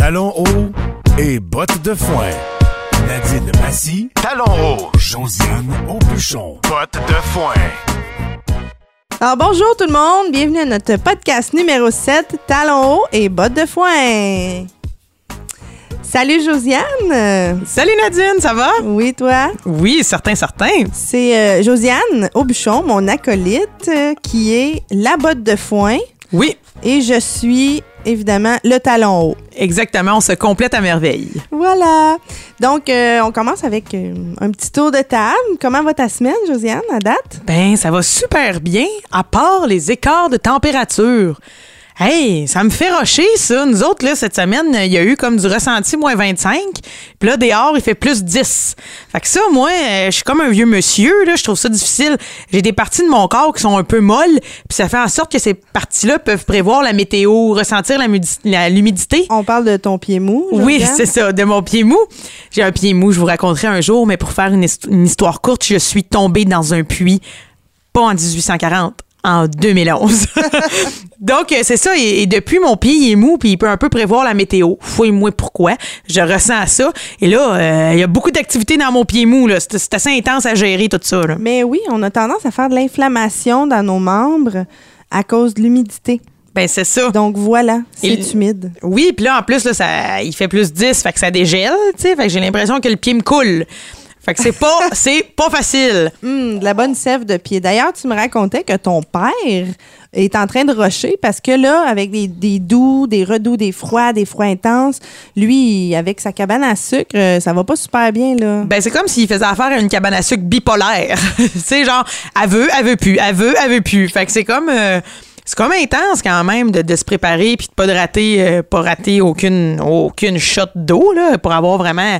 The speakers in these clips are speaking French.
talons hauts et bottes de foin. Nadine Massy, talons hauts. Josiane Aubuchon, bottes de foin. Alors bonjour tout le monde, bienvenue à notre podcast numéro 7, Talons hauts et bottes de foin. Salut Josiane. Salut Nadine, ça va? Oui, toi? Oui, certain, certain. C'est euh, Josiane Aubuchon, mon acolyte, euh, qui est la botte de foin. Oui, Et je suis évidemment le talon haut. exactement, on se complète à merveille. Voilà. Donc, euh, on commence avec euh, un petit tour de table. Comment va ta semaine, Josiane, à date? Ben, ça va super bien, à part les écarts de température. Hey, ça me fait rocher, ça. Nous autres, là, cette semaine, il y a eu comme du ressenti moins 25. Puis là, dehors, il fait plus 10. Fait que ça, moi, euh, je suis comme un vieux monsieur, là. Je trouve ça difficile. J'ai des parties de mon corps qui sont un peu molles. Puis ça fait en sorte que ces parties-là peuvent prévoir la météo, ressentir la l'humidité. On parle de ton pied mou. Oui, c'est ça, de mon pied mou. J'ai un pied mou, je vous raconterai un jour, mais pour faire une, une histoire courte, je suis tombée dans un puits, pas en 1840, en 2011. Donc, euh, c'est ça, et, et depuis, mon pied il est mou, puis il peut un peu prévoir la météo. Fouille-moi pourquoi. Je ressens ça. Et là, euh, il y a beaucoup d'activités dans mon pied mou. C'est assez intense à gérer tout ça. là. Mais oui, on a tendance à faire de l'inflammation dans nos membres à cause de l'humidité. Ben, c'est ça. Donc voilà, c'est humide. Oui, puis là, en plus, là, ça, il fait plus 10, fait que ça dégèle, tu sais, fait que j'ai l'impression que le pied me coule. Fait que c'est pas, c'est pas facile. Hum, de la bonne sève de pied. D'ailleurs, tu me racontais que ton père est en train de rusher parce que là, avec des, des doux, des redoux, des froids, des froids intenses, lui, avec sa cabane à sucre, euh, ça va pas super bien, là. Ben, c'est comme s'il faisait affaire à une cabane à sucre bipolaire. sais, genre, elle veut, elle veut plus, elle veut, elle veut plus. Fait que c'est comme, euh, c'est comme intense quand même de, de se préparer puis de pas de rater, euh, pas rater aucune, aucune shot d'eau, là, pour avoir vraiment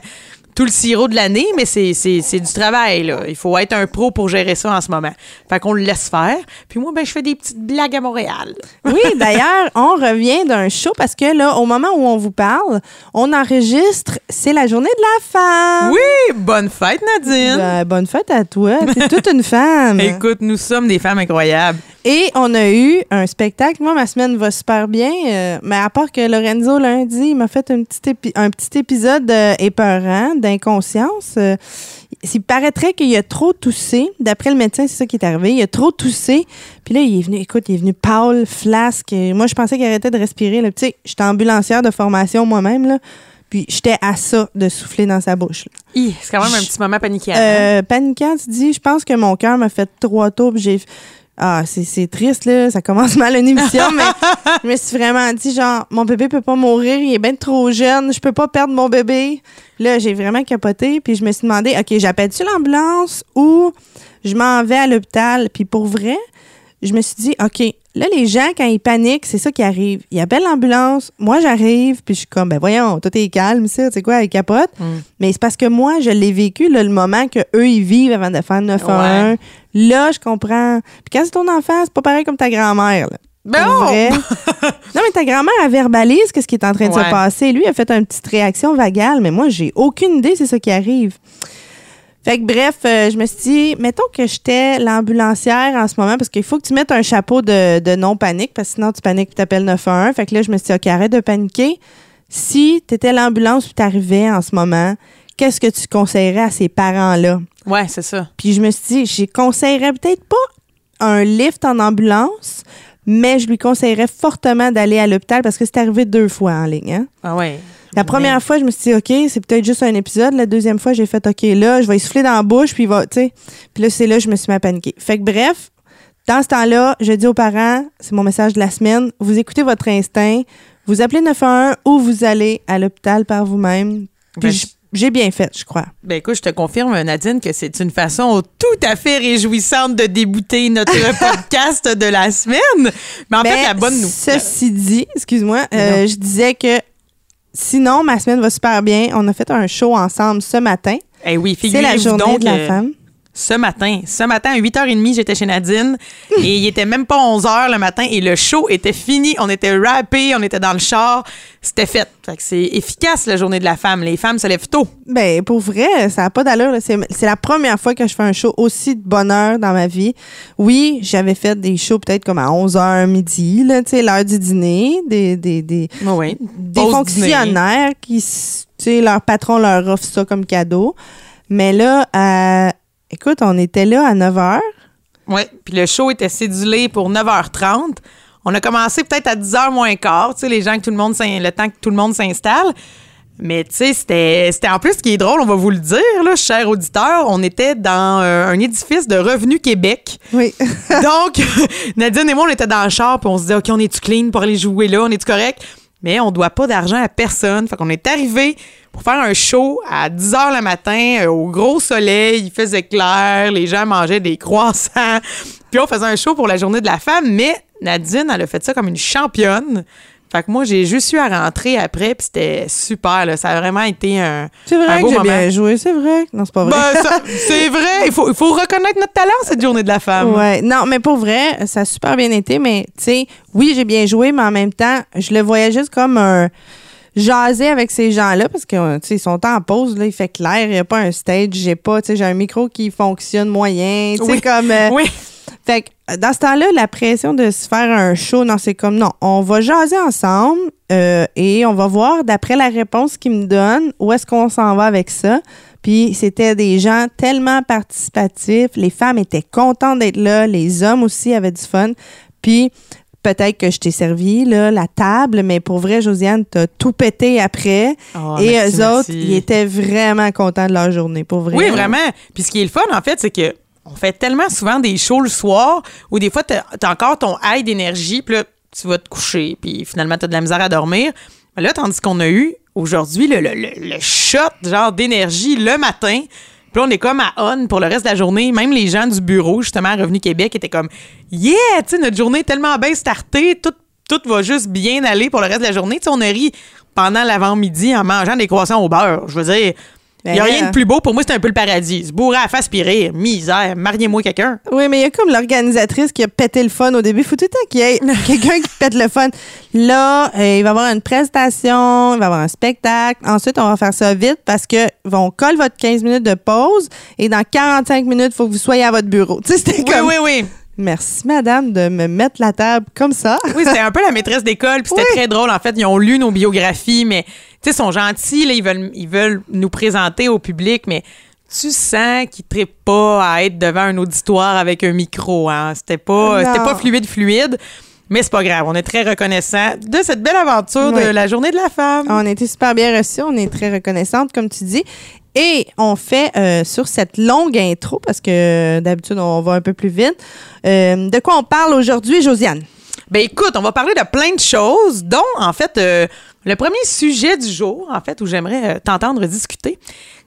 tout le sirop de l'année, mais c'est, du travail, là. Il faut être un pro pour gérer ça en ce moment. Fait qu'on le laisse faire. Puis moi, ben, je fais des petites blagues à Montréal. Oui, d'ailleurs, on revient d'un show parce que là, au moment où on vous parle, on enregistre, c'est la journée de la femme. Oui, bonne fête, Nadine. Ben, bonne fête à toi. T'es toute une femme. Écoute, nous sommes des femmes incroyables. Et on a eu un spectacle. Moi, ma semaine va super bien. euh, mais à part que Lorenzo, lundi, il m'a fait un petit, épi- un petit épisode euh, épeurant d'inconscience. Euh, il paraîtrait qu'il a trop toussé. D'après le médecin, c'est ça qui est arrivé. Il a trop toussé. Puis là, il est venu, écoute, il est venu pâle, flasque. Moi, je pensais qu'il arrêtait de respirer. Tu sais, j'étais ambulancière de formation moi-même. là. Puis j'étais à ça de souffler dans sa bouche. c'est quand même un petit moment paniquant. hein? Euh, paniquant, tu dis, je pense que mon cœur m'a fait trois tours, j'ai. Ah, c'est, triste, là. Ça commence mal une émission, mais je me suis vraiment dit, genre, mon bébé peut pas mourir, il est bien trop jeune, je peux pas perdre mon bébé. Là, j'ai vraiment capoté, puis je me suis demandé, OK, j'appelle-tu l'ambulance ou je m'en vais à l'hôpital? Puis pour vrai, je me suis dit, OK, là, les gens, quand ils paniquent, c'est ça qui arrive. Ils appellent l'ambulance, moi, j'arrive, puis je suis comme, ben voyons, tout est calme, ça, tu sais quoi, ils capotent. Mais c'est parce que moi, je l'ai vécu, là, le moment que eux ils vivent avant de faire 911. Là, je comprends. Puis quand c'est ton enfant, c'est pas pareil comme ta grand-mère, là. Ben non! vrai. non, mais ta grand-mère, elle verbalise qu'est-ce qui est en train de Ouais. se passer. Lui, il a fait une petite réaction vagale, mais moi, j'ai aucune idée, c'est ça qui arrive. Fait que bref, euh, je me suis dit, mettons que j'étais l'ambulancière en ce moment, parce qu'il faut que tu mettes un chapeau de, de non-panique, parce que sinon tu paniques et t'appelles 911. Fait que là, je me suis dit, OK, arrête de paniquer. Si tu étais l'ambulance puis t'arrivais en ce moment, qu'est-ce que tu conseillerais à ces parents-là? Ouais, c'est ça. Puis je me suis dit, je conseillerais peut-être pas un lift en ambulance, mais je lui conseillerais fortement d'aller à l'hôpital parce que c'est arrivé deux fois en ligne. hein. Ah ouais. La première fois, je me suis dit, OK, c'est peut-être juste un épisode. La deuxième fois, j'ai fait, OK, là, je vais y souffler dans la bouche, puis il va, tu sais. Puis là, c'est là je me suis mis à paniquer. Fait que bref, dans ce temps-là, je dis aux parents, c'est mon message de la semaine, vous écoutez votre instinct, vous appelez 911 ou vous allez à l'hôpital par vous-même. Puis Ben, j- j'ai bien fait, je crois. Ben écoute, je te confirme, Nadine, que c'est une façon tout à fait réjouissante de débuter notre podcast de la semaine. Mais en fait, Mais la bonne nouvelle. Ceci dit, excuse-moi, euh, je disais que sinon, ma semaine va super bien. On a fait un show ensemble ce matin. Eh oui, C'est la figurez-vous journée donc de la euh, femme. Ce matin. Ce matin, à 8h30, j'étais chez Nadine et il était même pas 11h le matin et le show était fini. On était rappés, on était dans le char. C'était fait. Fait que c'est efficace, la journée de la femme. Les femmes se lèvent tôt. Ben, pour vrai, ça n'a pas d'allure. C'est la première fois que je fais un show aussi de bonheur dans ma vie. Oui, j'avais fait des shows peut-être comme à 11h midi, là, tu sais, l'heure du dîner, des, des, des, Oui. des Pause fonctionnaires qui, tu sais, leur patron leur offre ça comme cadeau. Mais là, euh, écoute, on était là à 9 h. Oui, puis le show était cédulé pour 9h30. On a commencé peut-être à 10h moins quart, tu sais, les gens que tout le monde le temps que tout le monde s'installe. Mais tu sais, c'était c'était en plus ce qui est drôle, on va vous le dire, là, cher auditeur, on était dans euh, un édifice de Revenu Québec. Oui. Donc, Nadine et moi, on était dans le char, puis on se disait, OK, on est-tu clean pour aller jouer là? On est-tu correct? Mais on doit pas d'argent à personne. Fait qu'on est arrivé pour faire un show à 10 h le matin, euh, au gros soleil, il faisait clair, les gens mangeaient des croissants. Puis on faisait un show pour la journée de la femme, mais Nadine, elle a fait ça comme une championne. Fait que moi, j'ai juste eu à rentrer après, puis c'était super, là. Ça a vraiment été un, C'est un vrai beau que j'ai bien joué, c'est vrai. Non, c'est pas vrai. Ben, ça- c'est vrai, il faut, il faut reconnaître notre talent, cette journée de la femme. Ouais, non, mais pour vrai, ça a super bien été, mais tu sais, oui, j'ai bien joué, mais en même temps, je le voyais juste comme un jaser avec ces gens-là parce que tu sais, ils sont en pause là, il fait clair, il y a pas un stage, j'ai pas, tu sais, j'ai un micro qui fonctionne moyen, tu sais Oui. comme euh, Oui. Fait que euh, dans ce temps-là, la pression de se faire un show, non, c'est comme non, on va jaser ensemble euh, et on va voir d'après la réponse qu'ils me donnent où est-ce qu'on s'en va avec ça. Puis c'était des gens tellement participatifs, les femmes étaient contentes d'être là, les hommes aussi avaient du fun. Puis peut-être que je t'ai servi là, la table, mais pour vrai, Josiane, t'as tout pété après. Oh, et merci, eux autres, merci. ils étaient vraiment contents de leur journée, pour vrai. Oui, vraiment. Puis ce qui est le fun, en fait, c'est que on fait tellement souvent des shows le soir où des fois, t'as as encore ton high d'énergie, puis là, tu vas te coucher, puis finalement, t'as de la misère à dormir. Mais là, tandis qu'on a eu aujourd'hui le, le, le- le shot genre d'énergie le matin, puis on est comme à on pour le reste de la journée. Même les gens du bureau, justement, à Revenu Québec, étaient comme Yeah, tu sais, notre journée tellement bien startée, tout, tout va juste bien aller pour le reste de la journée. Tu sais, on a ri pendant l'avant-midi en mangeant des croissants au beurre. Je veux dire, il n'y a Ben, rien de plus beau. Pour moi, c'est un peu le paradis. Se bourrer à face puis rire. Misère. Mariez-moi quelqu'un. Oui, mais il y a comme l'organisatrice qui a pété le fun au début. Faut tout le temps qu'il y ait quelqu'un qui pète le fun. Là, euh, il va y avoir une prestation, il va y avoir un spectacle. Ensuite, on va faire ça vite parce que on colle votre 15 minutes de pause et dans 45 minutes, il faut que vous soyez à votre bureau. Tu sais, c'était Oui, comme... oui, oui. Merci, madame, de me mettre la table comme ça. Oui, c'était un peu la maîtresse d'école, puis c'était Oui. très drôle. En fait, ils ont lu nos biographies, mais sais, ils sont gentils, là, ils veulent, ils veulent nous présenter au public, mais tu sens qu'ils ne trippent pas à être devant un auditoire avec un micro. Hein. C'était pas, c'était pas fluide, fluide. Mais c'est pas grave, on est très reconnaissants de cette belle aventure de la journée de la femme. On a été super bien reçus, on est très reconnaissante, comme tu dis. Et on fait euh, sur cette longue intro, parce que euh, d'habitude, on va un peu plus vite. euh, de quoi on parle aujourd'hui, Josiane? Ben écoute, on va parler de plein de choses, dont en fait euh, le premier sujet du jour, en fait, où j'aimerais euh, t'entendre discuter,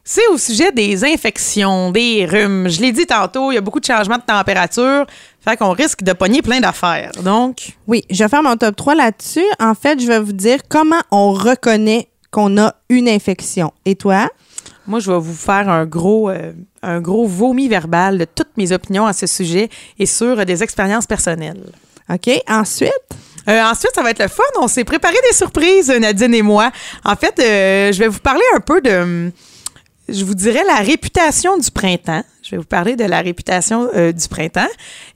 c'est au sujet des infections, des rhumes. Je l'ai dit tantôt, il y a beaucoup de changements de température, fait qu'on risque de pogner plein d'affaires. Donc, Oui, je vais faire mon top 3 là-dessus. En fait, je vais vous dire comment on reconnaît qu'on a une infection. Et toi? moi, je vais vous faire un gros, euh, un gros vomi verbal de toutes mes opinions à ce sujet et sur euh, des expériences personnelles. OK. Ensuite, Euh, ensuite, ça va être le fun. On s'est préparé des surprises, Nadine et moi. En fait, euh, je vais vous parler un peu de, je vous dirais, la réputation du printemps. Je vais vous parler de la réputation euh, du printemps.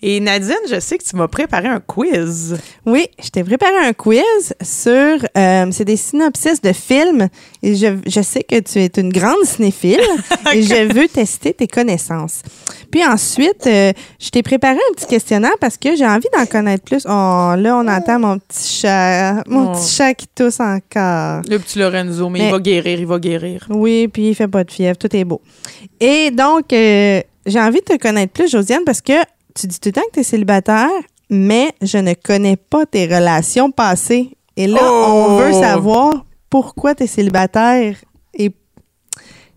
Et Nadine, je sais que tu m'as préparé un quiz. oui, je t'ai préparé un quiz sur. euh, c'est des synopsis de films. Et je, je sais que tu es une grande cinéphile et je veux tester tes connaissances. Puis ensuite, euh, je t'ai préparé un petit questionnaire parce que j'ai envie d'en connaître plus. Oh, là, on entend mon petit chat. Mon Oh. petit chat qui tousse encore. Le petit Lorenzo, mais, Mais- il va guérir, il va guérir. Oui, puis il fait pas de fièvre, tout est beau. Et donc, euh, j'ai envie de te connaître plus, Josiane, parce que tu dis tout le temps que tu es célibataire, mais je ne connais pas tes relations passées. Et là, Oh! on veut savoir pourquoi tu es célibataire et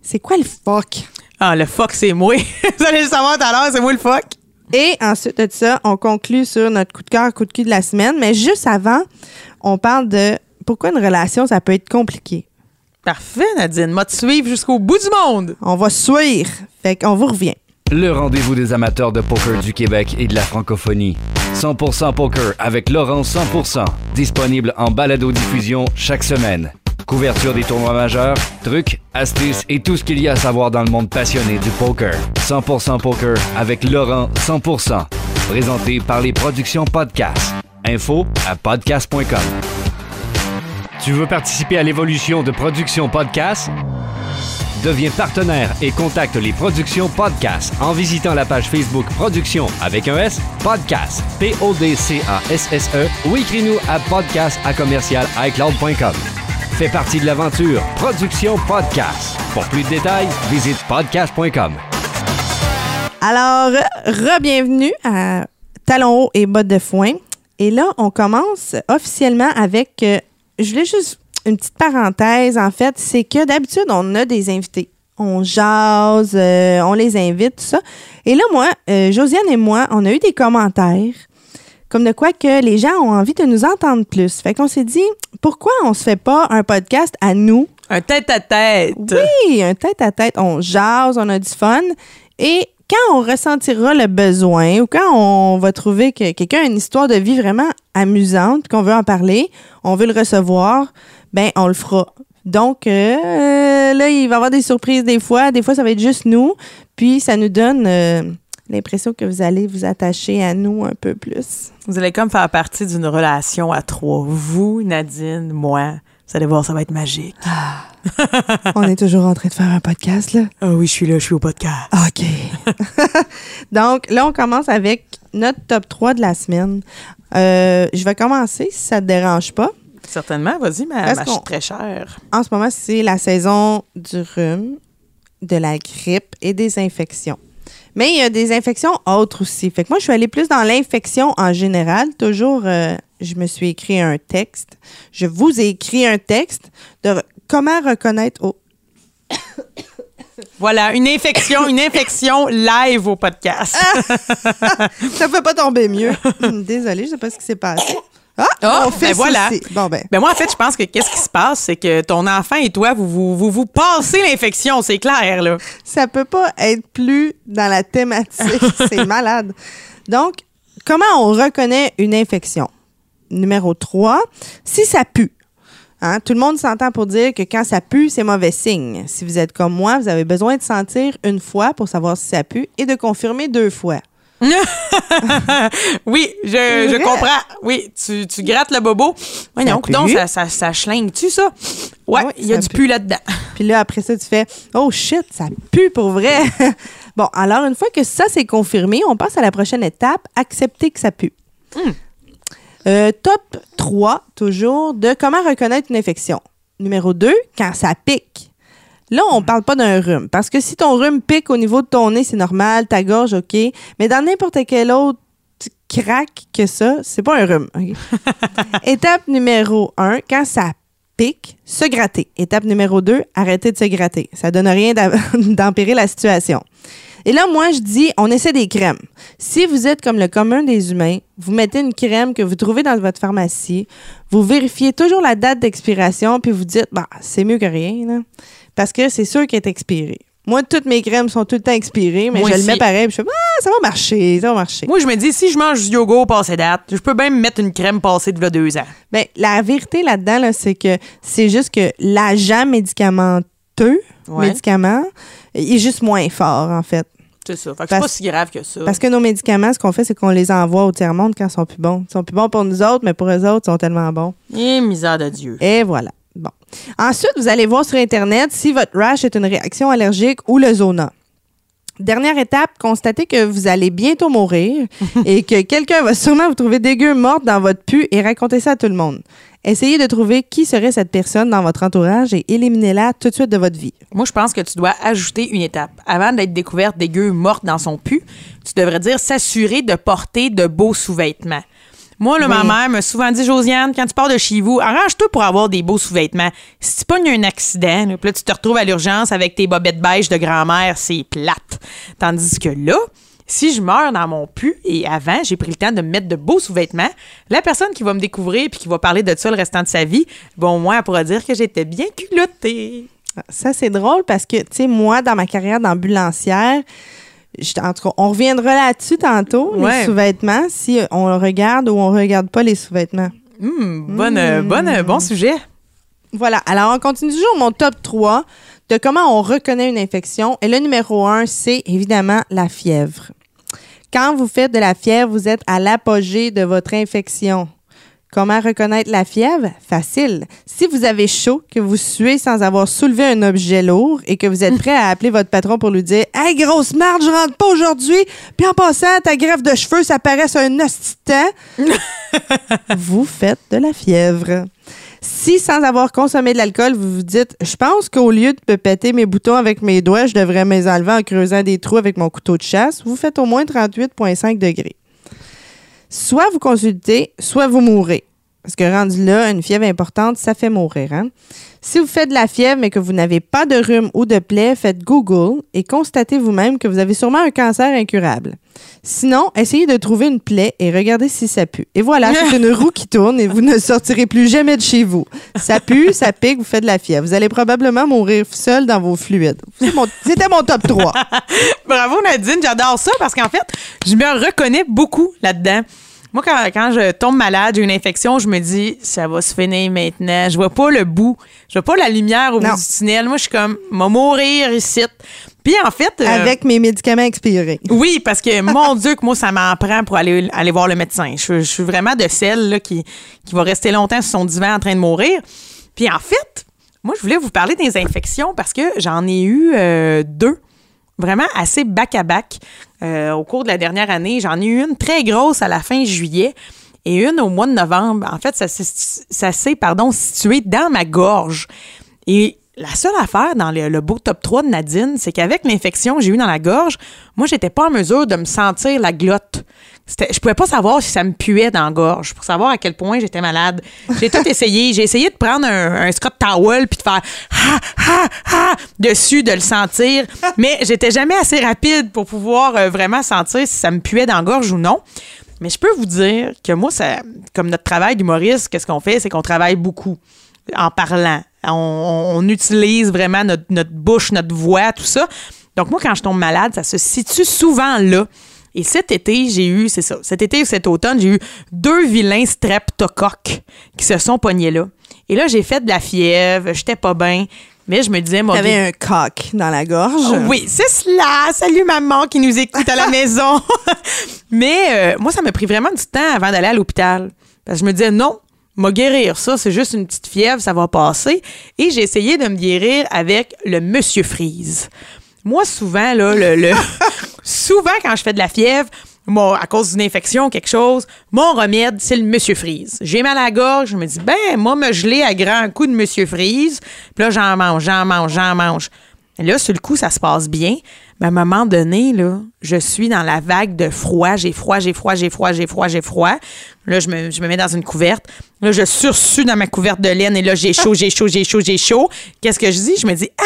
c'est quoi le fuck? Ah, le fuck, c'est moi. Vous allez le savoir tout à l'heure, c'est moi le fuck. Et ensuite de ça, on conclut sur notre coup de cœur, coup de cul de la semaine. Mais juste avant, on parle de pourquoi une relation, ça peut être compliqué. Parfait, Nadine. M'a te suivre jusqu'au bout du monde? On va suivre. Fait qu'on vous revient. Le rendez-vous des amateurs de poker du Québec et de la francophonie. 100% Poker avec Laurent 100%, disponible en balado-diffusion chaque semaine. Couverture des tournois majeurs, trucs, astuces et tout ce qu'il y a à savoir dans le monde passionné du poker. 100% Poker avec Laurent 100%, présenté par les productions Podcast. Info à podcast.com. Tu veux participer à l'évolution de Production Podcast? Deviens partenaire et contacte les productions Podcast en visitant la page Facebook Production avec un S, Podcast, P-O-D-C-A-S-S-E ou écris-nous à podcast à commercial iCloud.com. Fais partie de l'aventure Production Podcast. Pour plus de détails, visite podcast.com. Alors, re-bienvenue à Talons hauts et bottes de foin. Et là, on commence officiellement avec. euh, je voulais juste une petite parenthèse, en fait, c'est que d'habitude, on a des invités. On jase, euh, on les invite, tout ça. Et là, moi, euh, Josiane et moi, on a eu des commentaires comme de quoi que les gens ont envie de nous entendre plus. Fait qu'on s'est dit, pourquoi on se fait pas un podcast à nous? Un tête-à-tête. Oui, un tête-à-tête. On jase, on a du fun. Et quand on ressentira le besoin ou quand on va trouver que quelqu'un a une histoire de vie vraiment amusante, qu'on veut en parler, on veut le recevoir, ben on le fera. Donc euh, là, il va y avoir des surprises des fois. Des fois, ça va être juste nous. Puis ça nous donne euh, l'impression que vous allez vous attacher à nous un peu plus. Vous allez comme faire partie d'une relation à trois. Vous, Nadine, moi. Vous allez voir, ça va être magique. on est toujours en train de faire un podcast, là. Ah oui, je suis là, je suis au podcast. OK. Donc, là, on commence avec notre top 3 de la semaine. Euh, je vais commencer, si ça te dérange pas. Certainement, vas-y, ma, ma très chère. En ce moment, c'est la saison du rhume, de la grippe et des infections. Mais il y a des infections autres aussi. Fait que moi, je suis allée plus dans l'infection en général. Toujours, euh, je me suis écrit un texte. Je vous ai écrit un texte de re- comment reconnaître... Voilà, une infection, une infection live au podcast. ça fait pas tomber mieux. Désolée, je sais pas ce qui s'est passé. Ah, Ah, on fait ben voilà. Bon, ben. Ben moi, en fait, je pense que qu'est-ce qui se passe, c'est que ton enfant et toi, vous vous, vous, vous passez l'infection, c'est clair, là. Ça peut pas être plus dans la thématique. C'est malade. Donc, comment on reconnaît une infection? Numéro 3, si ça pue. Hein, tout le monde s'entend pour dire que quand ça pue, c'est mauvais signe. Si vous êtes comme moi, vous avez besoin de sentir une fois pour savoir si ça pue et de confirmer deux fois. Oui, je, je comprends. Oui, tu, tu grattes le bobo. Oui, non, pue. donc ça, ça, ça schlingue-tu, ça? Ouais, oui, il y a du pue. pu là-dedans. Puis là, après ça, tu fais Oh shit, ça pue pour vrai. bon, alors, une fois que ça c'est confirmé, on passe à la prochaine étape accepter que ça pue. Euh, top 3, toujours, de comment reconnaître une infection. Numéro 2, quand ça pique. Là, on parle pas d'un rhume. Parce que si ton rhume pique au niveau de ton nez, c'est normal, ta gorge, OK. Mais dans n'importe quel autre craque que ça, c'est pas un rhume. Étape numéro 1, quand ça pique, se gratter. Étape numéro 2, arrêter de se gratter. Ça donne rien d'empirer la situation. Et là, moi, je dis, on essaie des crèmes. Si vous êtes comme le commun des humains, vous mettez une crème que vous trouvez dans votre pharmacie, vous vérifiez toujours la date d'expiration, puis vous dites, bah, c'est mieux que rien, là. Parce que c'est sûr qu'elle est expirée. Moi, toutes mes crèmes sont tout le temps expirées, mais Moi je le aussi. mets pareil, puis je fais, ah, ça va marcher, ça va marcher. Moi, je me dis, si je mange du yogourt passé date, je peux même mettre une crème passée de là deux ans. Ben, la vérité là-dedans, là, c'est que c'est juste que l'agent médicamenteux, Ouais. médicament, il est juste moins fort, en fait. C'est ça. Fait que c'est pas si grave que ça. Parce que nos médicaments, ce qu'on fait, c'est qu'on les envoie au tiers-monde quand ils sont plus bons. Ils sont plus bons pour nous autres, mais pour eux autres, ils sont tellement bons. Eh, misère de Dieu. Et voilà. Bon. Ensuite, vous allez voir sur Internet si votre rash est une réaction allergique ou le zona. Dernière étape, constatez que vous allez bientôt mourir et que quelqu'un va sûrement vous trouver dégueu morte dans votre pu et raconter ça à tout le monde. Essayez de trouver qui serait cette personne dans votre entourage et éliminez-la tout de suite de votre vie. Moi, je pense que tu dois ajouter une étape. Avant d'être découverte dégueu morte dans son pu, tu devrais dire s'assurer de porter de beaux sous-vêtements. Moi, là, ma mère m'a souvent dit, Josiane, quand tu pars de chez vous, arrange-toi pour avoir des beaux sous-vêtements. Si tu pognes un accident, là, puis là, tu te retrouves à l'urgence avec tes bobettes beige de grand-mère, c'est plate. Tandis que là, si je meurs dans mon pu et avant, j'ai pris le temps de me mettre de beaux sous-vêtements, la personne qui va me découvrir puis qui va parler de ça le restant de sa vie, bon, moi, elle pourra dire que j'étais bien culottée. Ça, c'est drôle parce que, tu sais, moi, dans ma carrière d'ambulancière, je- en tout cas, on reviendra là-dessus tantôt, Ouais. les sous-vêtements, si on regarde ou on regarde pas les sous-vêtements. Hum, bonne, euh, bonne, euh, bon sujet. Voilà. Alors, on continue toujours mon top 3 de comment on reconnaît une infection. Et le numéro 1, c'est évidemment la fièvre. Quand vous faites de la fièvre, vous êtes à l'apogée de votre infection. Comment reconnaître la fièvre? Facile. Si vous avez chaud, que vous suez sans avoir soulevé un objet lourd et que vous êtes prêt à appeler votre patron pour lui dire Hey, grosse marde, je rentre pas aujourd'hui. Puis en passant, ta greffe de cheveux, ça paraît un temps. vous faites de la fièvre. Si, sans avoir consommé de l'alcool, vous vous dites Je pense qu'au lieu de me péter mes boutons avec mes doigts, je devrais me les enlever en creusant des trous avec mon couteau de chasse, vous faites au moins 38,5 degrés. Soit vous consultez, soit vous mourrez. Parce que rendu là, une fièvre importante, ça fait mourir. Hein? Si vous faites de la fièvre mais que vous n'avez pas de rhume ou de plaie, faites Google et constatez vous-même que vous avez sûrement un cancer incurable. Sinon, essayez de trouver une plaie et regardez si ça pue. Et voilà, c'est une roue qui tourne et vous ne sortirez plus jamais de chez vous. Ça pue, ça pique, vous faites de la fièvre. Vous allez probablement mourir seul dans vos fluides. C'était mon top 3. Bravo Nadine, j'adore ça parce qu'en fait, je me reconnais beaucoup là-dedans. Moi, quand, quand je tombe malade, j'ai une infection, je me dis, ça va se finir maintenant. Je vois pas le bout. Je vois pas la lumière au bout du tunnel. Moi, je suis comme, m'a mourir ici. Puis en fait. euh, Avec mes médicaments expirés. oui, parce que mon Dieu, que moi, ça m'en prend pour aller, aller voir le médecin. Je, je suis vraiment de celle là, qui, qui va rester longtemps sur son divan en train de mourir. Puis en fait, moi, je voulais vous parler des infections parce que j'en ai eu euh, deux, vraiment assez back-à-back euh, au cours de la dernière année. J'en ai eu une très grosse à la fin juillet et une au mois de novembre. En fait, ça s'est, ça s'est, pardon, situé dans ma gorge. Et la seule affaire dans le, le beau top 3 de Nadine, c'est qu'avec l'infection que j'ai eue dans la gorge, moi, j'étais pas en mesure de me sentir la glotte. Je pouvais pas savoir si ça me puait dans gorge pour savoir à quel point j'étais malade. J'ai tout essayé. J'ai essayé de prendre un, un Scott Towel puis de faire ha ha ha dessus, de le sentir, mais j'étais jamais assez rapide pour pouvoir euh, vraiment sentir si ça me puait dans gorge ou non. Mais je peux vous dire que moi, ça, comme notre travail d'humoriste, qu'est-ce qu'on fait, c'est qu'on travaille beaucoup en parlant. On utilise vraiment notre, notre bouche, notre voix, tout ça. Donc moi, quand je tombe malade, ça se situe souvent là. Et cet été, j'ai eu, c'est ça, cet été ou cet automne, j'ai eu deux vilains streptocoques qui se sont pognés là. Et là, j'ai fait de la fièvre, j'étais pas bien, mais je me disais, moi, J'avais un coq dans la gorge. Oh oui, c'est cela. Salut maman qui nous écoute à la maison. Mais euh, moi, ça m'a pris vraiment du temps avant d'aller à l'hôpital. Parce que je me disais, non, m'a guérir ça, c'est juste une petite fièvre, ça va passer. Et j'ai essayé de me guérir avec le Monsieur Freeze. Moi, souvent, là, le, le- souvent, quand je fais de la fièvre, moi, à cause d'une infection ou quelque chose, mon remède, c'est le Monsieur Freeze. J'ai mal à la gorge, je me dis, ben, moi, me geler à grands coups de Monsieur Freeze. Puis là, j'en mange, j'en mange, j'en mange. Là, sur le coup, ça se passe bien. Mais à un moment donné, je suis dans la vague de froid. J'ai froid, j'ai froid, j'ai froid, j'ai froid, j'ai froid. Là, je me, je me mets dans une couverte. Là, je sursue dans ma couverte de laine et là, j'ai chaud, j'ai chaud, j'ai chaud, j'ai chaud. Qu'est-ce que je dis? Je me dis, ah,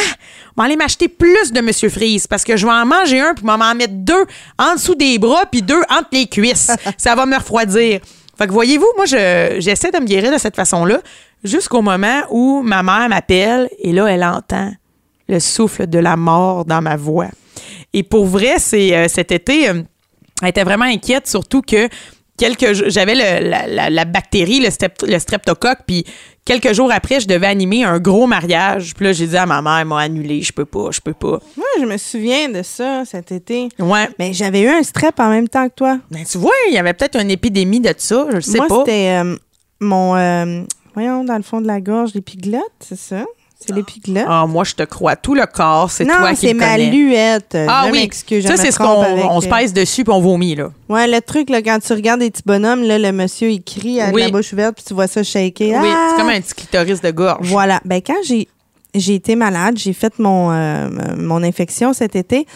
on va aller m'acheter plus de Monsieur Freeze parce que je vais en manger un puis je vais m'en mettre deux en dessous des bras puis deux entre les cuisses. Ça va me refroidir. Fait que voyez-vous, moi, je- j'essaie de me guérir de cette façon-là jusqu'au moment où ma mère m'appelle et là, elle entend le souffle de la mort dans ma voix. Et pour vrai, c'est euh, cet été, euh, elle était vraiment inquiète, surtout que quelques j'avais la, la- la bactérie, le, strep- le streptocoque, puis quelques jours après, je devais animer un gros mariage. Puis là, j'ai dit à ma mère, elle m'a annulé, je peux pas, je peux pas. Moi, je me souviens de ça cet été. Ouais. Mais j'avais eu un strep en même temps que toi. Ben, tu vois, il y avait peut-être une épidémie de ça, je le sais Moi, pas. c'était euh, mon. euh, voyons, dans le fond de la gorge, l'épiglotte, c'est ça? C'est l'épiglotte? Ah, moi, je te crois. Tout le corps, c'est toi non, qui c'est le ma luette. Ah je oui, m'excuse, ça, c'est ce qu'on euh, se pèse dessus puis on vomit, là. Ouais, le truc, là, quand tu regardes des petits bonhommes, là, le monsieur, il crie avec Oui. la bouche ouverte, puis tu vois ça shaker. Oui, Ah! c'est comme un petit clitoris de gorge. Voilà. Ben, quand j'ai, j'ai été malade, j'ai fait mon, euh, mon infection cet été,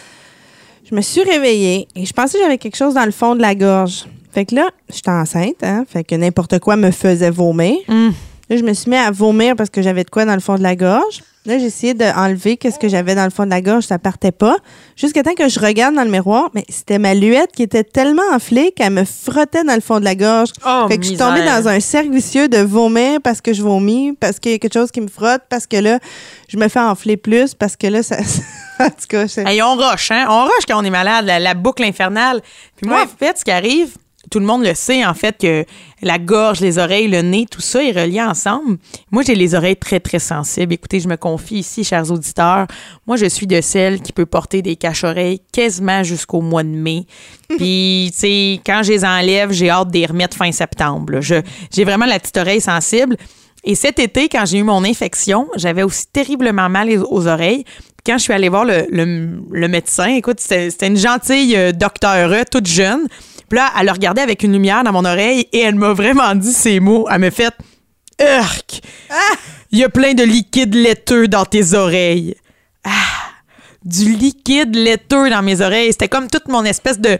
je me suis réveillée et je pensais que j'avais quelque chose dans le fond de la gorge. Fait que là, j'étais enceinte, hein, fait que n'importe quoi me faisait vomir. Hum. Là, je me suis mis à vomir parce que j'avais de quoi dans le fond de la gorge. Là, j'ai essayé d'enlever qu'est-ce que j'avais dans le fond de la gorge, ça partait pas. Jusqu'à temps que je regarde dans le miroir, mais c'était ma luette qui était tellement enflée qu'elle me frottait dans le fond de la gorge. Oh, fait que je suis tombée dans un cercle vicieux de vomir parce que je vomis, parce qu'il y a quelque chose qui me frotte, parce que là, je me fais enfler plus, parce que là, ça... en tout cas, c'est- Hey, on roche, hein? On roche quand on est malade, la, la boucle infernale. Puis moi, Ouais. en fait, ce qui arrive, tout le monde le sait, en fait, que la gorge, les oreilles, le nez, tout ça est relié ensemble. Moi, j'ai les oreilles très, très sensibles. Écoutez, je me confie ici, chers auditeurs. Moi, je suis de celles qui peut porter des caches-oreilles quasiment jusqu'au mois de mai. Puis, tu sais, quand je les enlève, j'ai hâte de les remettre fin septembre. J'ai vraiment la petite oreille sensible. Et cet été, quand j'ai eu mon infection, j'avais aussi terriblement mal aux- oreilles. Quand je suis allée voir le, le- le médecin, écoute, c'était une gentille euh, docteure, toute jeune. Puis là, elle a regardé avec une lumière dans mon oreille et elle m'a vraiment dit ces mots. Elle m'a fait Urk! Il y a plein de liquide laiteux dans tes oreilles. Ah! Du liquide laiteux dans mes oreilles. C'était comme toute mon espèce de.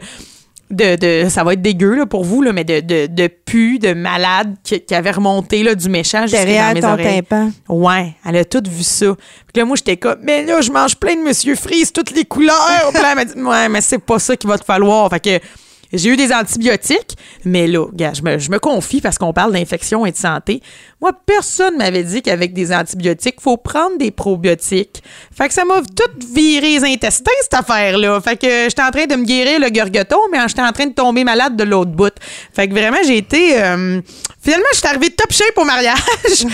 De, de- ça va être dégueu là, pour vous, là, mais de, de, de pu, de malade qui, qui avait remonté là, du méchant jusqu'à dans mes ton oreilles. tympan. Ouais, elle a tout vu ça. Puis là, moi, j'étais comme, mais là, je mange plein de Monsieur Freeze, toutes les couleurs. Puis là, elle m'a dit, ouais, mais c'est pas ça qu'il va te falloir. Fait que j'ai eu des antibiotiques, mais là, gars, je me, confie parce qu'on parle d'infection et de santé. Moi, personne m'avait dit qu'avec des antibiotiques, faut prendre des probiotiques. Fait que ça m'a tout viré les intestins, cette affaire-là. Fait que j'étais en train de me guérir le gorgoton, mais j'étais en train de tomber malade de l'autre bout. Fait que vraiment, j'ai été... euh, finalement, je suis arrivée top shape au mariage.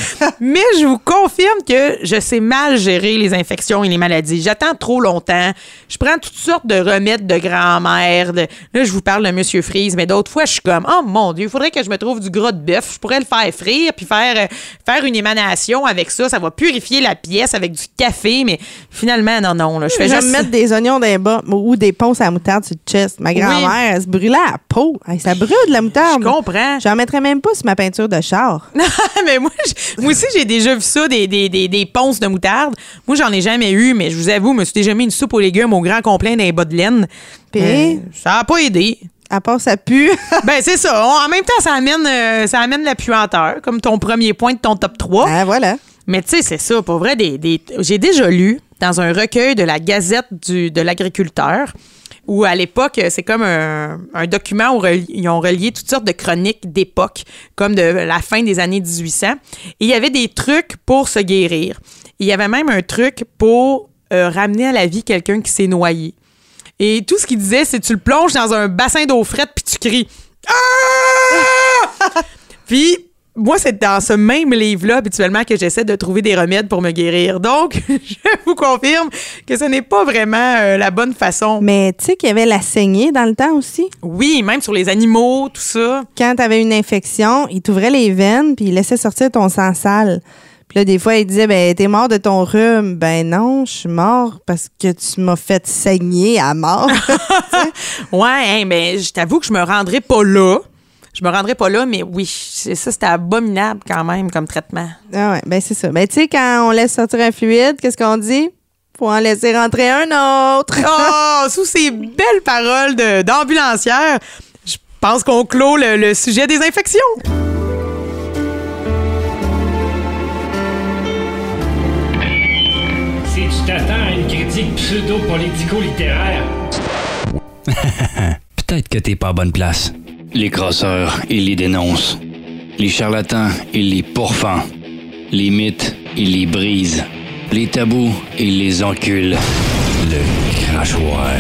mais je vous confirme que je sais mal gérer les infections et les maladies. J'attends trop longtemps. Je prends toutes sortes de remèdes de grand-mère. de- Là, je vous parle de Monsieur Freeze, mais d'autres fois, je suis comme, oh mon Dieu, il faudrait que je me trouve du gras de bœuf. Je pourrais le faire frire puis faire, euh, faire une émanation avec ça. Ça va purifier la pièce avec du café, mais finalement, non, non. Là, je Je fais vais juste. me mettre des oignons les bas ou des ponces à moutarde sur le chest. Ma grand-mère, elle se brûlait à la peau. Hey, ça brûle de la moutarde. Je comprends. J'en mettrais même pas sur ma peinture de char. mais moi, moi aussi, j'ai déjà vu ça, des, des, des, des ponces de moutarde. Moi, j'en ai jamais eu, mais je vous avoue, je me suis déjà mis une soupe aux légumes au grand complet d'un bas de laine. Puis? Euh, ça a pas aidé. À part ça pue. ben, c'est ça. En même temps, ça amène, euh, ça amène la puanteur, comme ton premier point de ton top 3. ah, voilà. Mais tu sais, c'est ça, pour vrai, des, des- j'ai déjà lu dans un recueil de la Gazette du, de l'agriculteur, où à l'époque, c'est comme un, un document où ils ont relié toutes sortes de chroniques d'époque, comme de la fin des années 1800. Et il y avait des trucs pour se guérir. Il y avait même un truc pour euh, ramener à la vie quelqu'un qui s'est noyé. Et tout ce qu'il disait, c'est tu le plonges dans un bassin d'eau frette puis tu cries. Ah! puis moi, c'est dans ce même livre-là, habituellement, que j'essaie de trouver des remèdes pour me guérir. Donc, je vous confirme que ce n'est pas vraiment euh, la bonne façon. Mais tu sais qu'il y avait la saignée dans le temps aussi? Oui, même sur les animaux, tout ça. Quand tu avais une infection, il t'ouvrait les veines puis il laissait sortir ton sang sale. Puis là, des fois, il disait, ben, t'es mort de ton rhume. Ben non, je suis mort parce que tu m'as fait saigner à mort. Ouais, hein, mais je t'avoue que je me rendrai pas là. Je me rendrai pas là, mais oui, c'est ça, c'était abominable quand même comme traitement. ah ouais, ben c'est ça. Ben tu sais, quand on laisse sortir un fluide, qu'est-ce qu'on dit? Faut en laisser rentrer un autre. Oh, sous ces belles paroles d'ambulancière, je pense qu'on clôt le, le sujet des infections. Si tu t'attends à une critique pseudo-politico-littéraire, Peut-être que t'es pas à bonne place. Les crosseurs, ils les dénoncent. Les charlatans, ils les pourfendent. Les mythes, ils les brisent. Les tabous, ils les enculent. Le crachoir.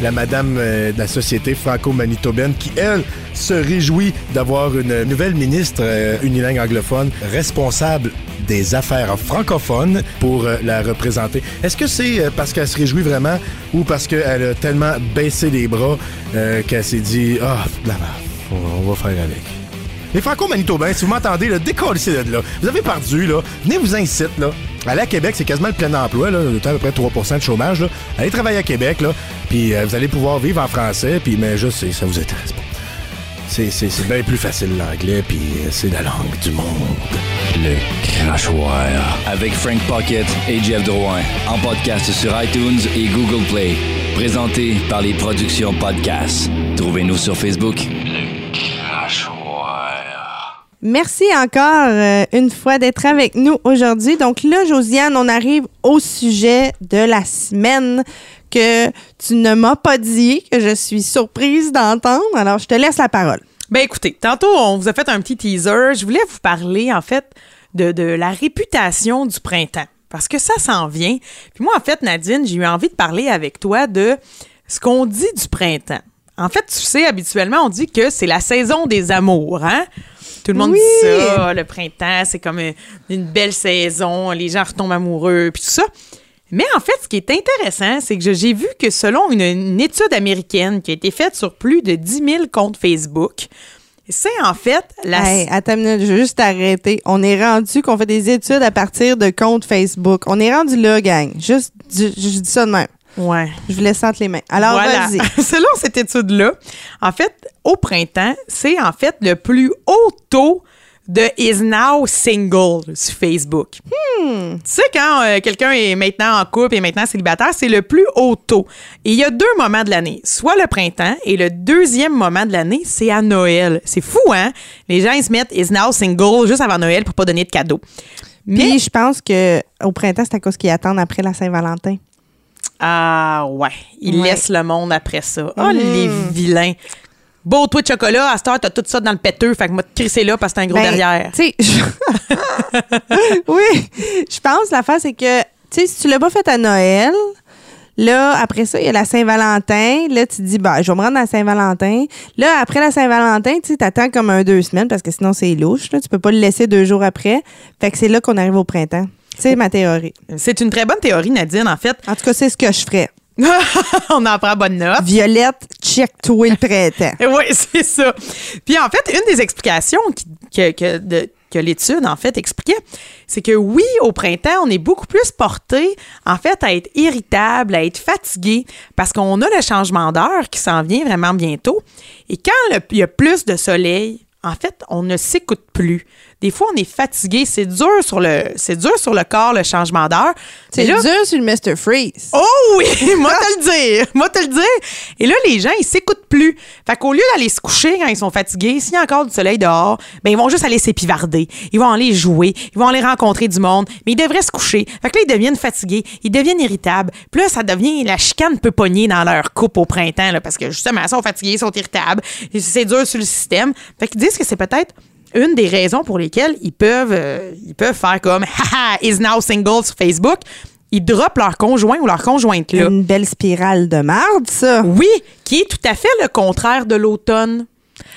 la madame euh, de la société franco-manitobaine qui, elle, se réjouit d'avoir une nouvelle ministre euh, unilingue anglophone responsable des affaires francophones pour euh, la représenter. Est-ce que c'est euh, parce qu'elle se réjouit vraiment ou parce qu'elle a tellement baissé les bras euh, qu'elle s'est dit « Ah, la merde, on, va faire avec ». Les franco-manitobains, si vous m'entendez, là, décollez de là. Vous avez perdu, là. Venez vous incite, là. Aller à Québec, c'est quasiment le plein emploi, là. À peu près 3% de chômage, là. Allez travailler à Québec, là. Puis vous allez pouvoir vivre en français, puis mais juste, c'est- ça vous intéresse pas. C'est, c'est, c'est bien plus facile l'anglais, puis euh, c'est la langue du monde. Le crachoir. Avec Frank Pocket et Jeff Drouin. En podcast sur iTunes et Google Play. Présenté par les productions Podcast. Trouvez-nous sur Facebook. Le crachoir. Merci encore euh, une fois d'être avec nous aujourd'hui. Donc là, Josiane, on arrive au sujet de la semaine que tu ne m'as pas dit, que je suis surprise d'entendre. Alors, je te laisse la parole. Ben écoutez, tantôt, on vous a fait un petit teaser. Je voulais vous parler, en fait, de, de la réputation du printemps. parce que ça s'en vient. Puis moi, en fait, Nadine, j'ai eu envie de parler avec toi de ce qu'on dit du printemps. En fait, tu sais, habituellement, on dit que c'est la saison des amours, hein? Tout le monde Oui. dit ça, le printemps, c'est comme une, une belle saison, les gens retombent amoureux, puis tout ça. Mais en fait, ce qui est intéressant, c'est que j'ai vu que selon une, une étude américaine qui a été faite sur plus de 10 000 comptes Facebook, c'est en fait la... Hey, attends une minute, je veux juste t'arrêter. On est rendu qu'on fait des études à partir de comptes Facebook. On est rendu là, gang. Juste, je, je dis ça de même. Ouais. Je vous laisse entre les mains. Alors, Voilà. vas-y. Selon cette étude-là, en fait, au printemps, c'est en fait le plus haut taux de is now single sur Facebook. Hmm. Tu sais, quand euh, quelqu'un est maintenant en couple et maintenant célibataire, c'est le plus haut taux. Et il y a deux moments de l'année, soit le printemps et le deuxième moment de l'année, c'est à Noël. C'est fou, hein? Les gens, ils se mettent is now single juste avant Noël pour pas donner de cadeaux. Mais, Puis, je pense que au printemps, c'est à cause qu'ils attendent après la Saint-Valentin. Ah ouais, ils Ouais. laissent le monde après ça. Oh, les vilains. Beau toi de chocolat, à cette heure, t'as tout ça dans le péteux, fait que moi, te crisser là parce que t'as un gros Ben, derrière. Tu sais, je- oui, je pense l'affaire, c'est que, tu sais, si tu l'as pas fait à Noël, là, après ça, il y a la Saint-Valentin. Là, tu te dis, bah, je vais me rendre à la Saint-Valentin. Là, après la Saint-Valentin, tu sais, t'attends comme un deux semaines parce que sinon, c'est louche. Là. Tu peux pas le laisser deux jours après. Fait que c'est là qu'on arrive au printemps. C'est ma théorie. C'est une très bonne théorie, Nadine, en fait. En tout cas, c'est ce que je ferais. On en prend bonne note. Violette, check-toi le printemps. Oui, c'est ça. Puis en fait, une des explications qui- que, que, de- que l'étude, en fait, expliquait, c'est que oui, au printemps, on est beaucoup plus porté, en fait, à être irritable, à être fatigué, parce qu'on a le changement d'heure qui s'en vient vraiment bientôt. Et quand le- il y a plus de soleil, en fait, on ne s'écoute plus. Des fois, on est fatigué. C'est dur sur le, c'est dur sur le corps, le changement d'heure. C'est dur sur le Mr. Freeze. Oh oui, moi te le dire, moi te le dire. Et là, les gens, ils s'écoutent plus. Fait qu'au lieu d'aller se coucher quand ils sont fatigués, s'il y a encore du soleil dehors, ben ils vont juste aller s'épivarder. Ils vont aller jouer, ils vont aller rencontrer du monde, mais ils devraient se coucher. Fait que là, ils deviennent fatigués, ils deviennent irritables. Puis là, ça devient la chicane peut pogner dans leur coupe au printemps, là, parce que justement, ils sont fatigués, ils sont irritables, c'est dur sur le système. Fait qu'ils disent que c'est peut-être une des raisons pour lesquelles ils peuvent, euh, ils peuvent faire comme Haha, is now single sur Facebook. Ils droppent leur conjoint ou leur conjointe là. Une belle spirale de marde, ça. Oui, qui est tout à fait le contraire de l'automne.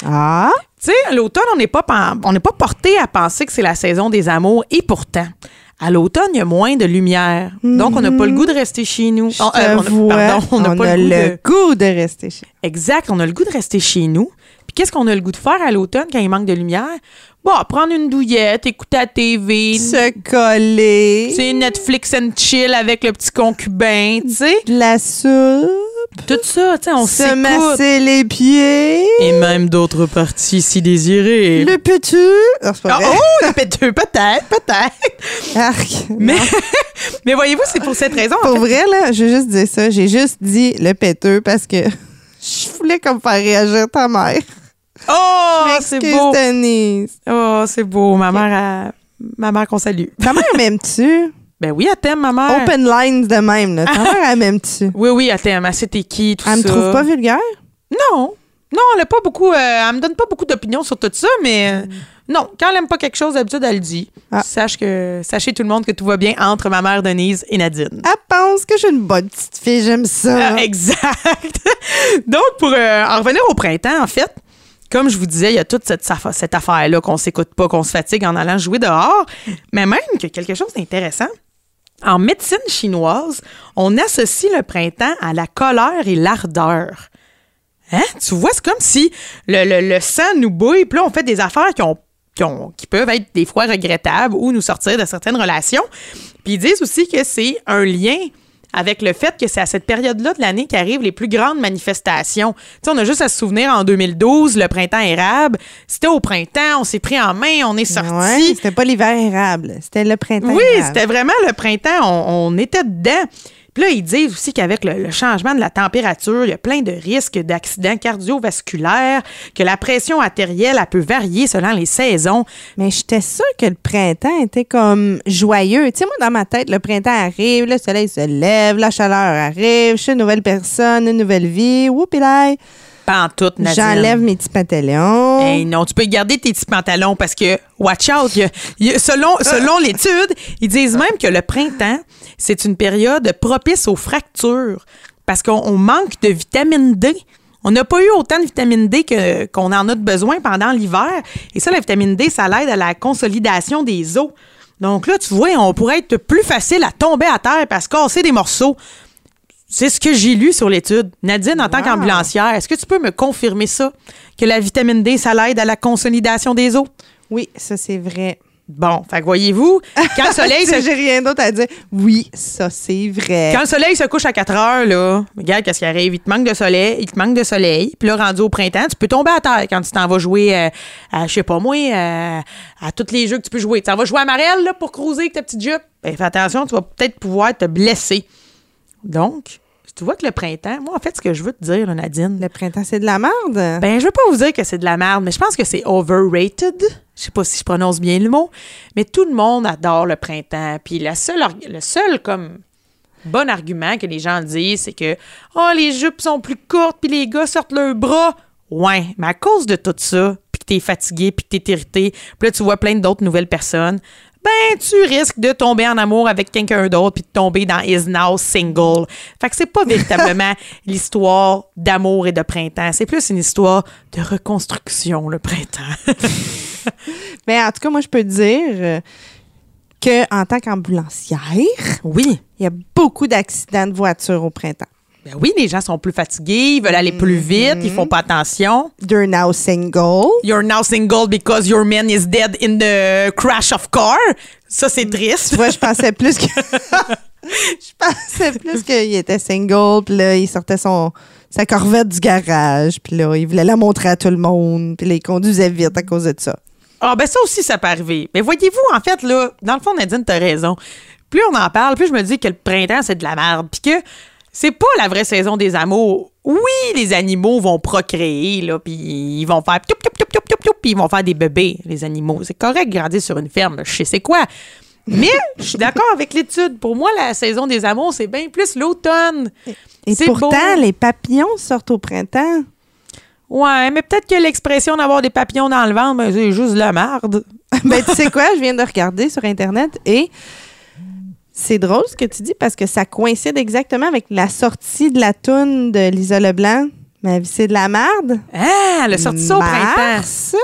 Ah, Tu sais, l'automne, on n'est pas, pen- on n'est pas porté à penser que c'est la saison des amours, et pourtant, à l'automne, il y a moins de lumière. Donc, on n'a pas le goût de rester chez nous. je Oh, euh, on a- vois, pardon, on n'a pas a le goût le de... goût de rester chez Exact, on a le goût de rester chez nous. Qu'est-ce qu'on a le goût de faire à l'automne quand il manque de lumière? Bon, prendre une douillette, écouter la TV, Se coller. c'est Netflix and chill avec le petit concubin, tu sais. De la soupe. Tout ça, tu sais, on se masser les pieds. Et même d'autres parties si désirées. Le petit. Ah, c'est pas vrai. oh, le péteux, peut-être, peut-être. Arc. Mais, mais voyez-vous, c'est pour cette raison. en Pour fait. vrai, là, je veux juste dire ça. J'ai juste dit le péteux parce que je voulais comme faire réagir ta mère. Oh, c'est beau. Denise. Oh, c'est beau. Ma mère, elle- ma mère qu'on salue. Ta mère m'aime-tu? Ben oui, elle t'aime, ma mère. Open lines de même, là. Ta mère, elle m'aime-tu? Oui, oui, elle t'aime. Elle sait t'es qui, tout Elle me ça. trouve pas vulgaire? Non. Non, elle a pas beaucoup. euh, elle me donne pas beaucoup d'opinions sur tout ça, mais euh, non. Quand elle aime pas quelque chose, d'habitude, elle le dit. Ah. Sache que, sachez tout le monde que tout va bien entre ma mère Denise et Nadine. Elle pense que je suis une bonne petite fille, j'aime ça. Ah, exact. Donc, pour euh, en revenir au printemps, en fait, comme je vous disais, il y a toute cette, affa- cette affaire-là qu'on s'écoute pas, qu'on se fatigue en allant jouer dehors. Mais même que quelque chose d'intéressant, en médecine chinoise, on associe le printemps à la colère et l'ardeur. Hein? Tu vois, c'est comme si le, le- sang nous bouille, puis là, on fait des affaires qui, qui, qui peuvent être des fois regrettables ou nous sortir de certaines relations. Puis ils disent aussi que c'est un lien avec le fait que c'est à cette période-là de l'année qu'arrivent les plus grandes manifestations. Tu sais, on a juste à se souvenir en 2012, le printemps érable. C'était au printemps, on s'est pris en main, on est sorti. Ouais, c'était pas l'hiver érable, c'était le printemps Oui, c'était vraiment le printemps. On, on était dedans. Puis là, ils disent aussi qu'avec le, changement de la température, il y a plein de risques d'accidents cardiovasculaires, que la pression artérielle, elle peut varier selon les saisons. Mais j'étais sûre que le printemps était comme joyeux. Tu sais, moi, dans ma tête, le printemps arrive, le soleil se lève, la chaleur arrive, je suis une nouvelle personne, une nouvelle vie. Whoopie Pas en tout. J'enlève mes petits pantalons. Hey, non, tu peux garder tes petits pantalons parce que, watch out, il y a- il y a- selon, selon l'étude, ils disent même que le printemps, c'est une période propice aux fractures parce qu'on on manque de vitamine D. On n'a pas eu autant de vitamine D que- qu'on en a de besoin pendant l'hiver. Et ça, la vitamine D, ça l'aide à la consolidation des os. Donc là, tu vois, on pourrait être plus facile à tomber à terre parce qu'on casser des morceaux. C'est ce que j'ai lu sur l'étude. Nadine, en tant qu'ambulancière, est-ce que tu peux me confirmer ça? Que la vitamine D, ça l'aide à la consolidation des os? Oui, ça, c'est vrai. Bon, fait que voyez-vous, quand le soleil se J'ai rien d'autre à dire. Oui, ça, c'est vrai. Quand le soleil se couche à 4 heures, là, regarde qu'est-ce qui arrive. Il te manque de soleil, il te manque de soleil. Puis là, rendu au printemps, tu peux tomber à terre quand tu t'en vas jouer euh, à, je sais pas moi, euh, à tous les jeux que tu peux jouer. Tu t'en vas jouer à Marelle, là, pour cruiser avec ta petite jupe. Ben, fais attention, tu vas peut-être pouvoir te blesser. Donc, tu vois que le printemps, moi, en fait, ce que je veux te dire, là, Nadine, Le printemps, c'est de la merde? ben, je veux pas vous dire que c'est de la merde, mais je pense que c'est overrated. Je sais pas si je prononce bien le mot, mais tout le monde adore le printemps. Puis la seule, le seul comme bon argument que les gens disent, c'est que oh les jupes sont plus courtes, puis les gars sortent leurs bras. Ouais, mais à cause de tout ça, puis que t'es fatigué, puis que t'es irrité, puis là tu vois plein d'autres nouvelles personnes, ben tu risques de tomber en amour avec quelqu'un d'autre puis de tomber dans is now single. Fait que c'est pas véritablement l'histoire d'amour et de printemps, c'est plus une histoire de reconstruction le printemps. Mais en tout cas, moi, je peux te dire euh, que en tant qu'ambulancière, oui. il y a beaucoup d'accidents de voiture au printemps. Ben oui, les gens sont plus fatigués, ils veulent aller plus vite, ils font pas attention. They're now single. You're now single because your man is dead in the crash of car. Ça, c'est triste. Tu vois, je pensais plus que. je pensais plus qu'il était single, puis là, il sortait son, sa corvette du garage, puis là, il voulait la montrer à tout le monde, puis là, il conduisait vite à cause de ça. Ah, ben ça aussi, ça peut arriver. Mais voyez-vous, en fait, là, dans le fond, Nadine, t'as raison. Plus on en parle, plus je me dis que le printemps, c'est de la merde. Puis que c'est pas la vraie saison des amours. Oui, les animaux vont procréer, là, puis ils vont faire toup, puis ils vont faire des bébés, les animaux. C'est correct grandir sur une ferme, je sais c'est quoi. Mais je suis d'accord avec l'étude. Pour moi, la saison des amours, c'est bien plus l'automne. Et pourtant, beau. les papillons sortent au printemps. Ouais, mais peut-être que l'expression d'avoir des papillons dans le ventre, ben, c'est juste de la merde. ben, tu sais quoi, je viens de regarder sur Internet et c'est drôle ce que tu dis parce que ça coïncide exactement avec la sortie de la toune de Lisa Leblanc. Ma vie, c'est de la merde. Ah, elle a sorti ça au printemps. Mars.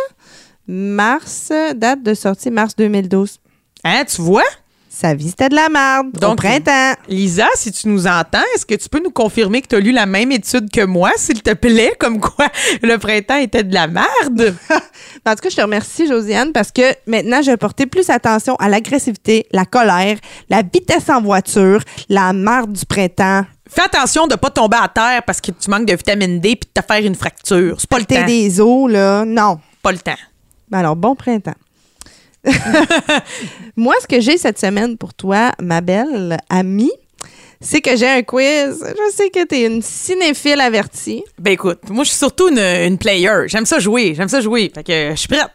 Mars, date de sortie, mars 2012. Hein, tu vois? Sa vie, c'était de la merde. au Donc, printemps. Lisa, si tu nous entends, est-ce que tu peux nous confirmer que tu as lu la même étude que moi, s'il te plaît, comme quoi le printemps était de la merde? En tout cas, je te remercie, Josiane, parce que maintenant, je vais porter plus attention à l'agressivité, la colère, la vitesse en voiture, la merde du printemps. Fais attention de pas tomber à terre parce que tu manques de vitamine D puis de te faire une fracture. C'est pas le temps. des os, là. Non. Pas le temps. Ben Alors, bon printemps. Moi, ce que j'ai cette semaine pour toi, ma belle amie, c'est que j'ai un quiz. Je sais que tu es une cinéphile avertie. Ben écoute, moi je suis surtout une, une player. J'aime ça jouer. J'aime ça jouer. Fait que je suis prête.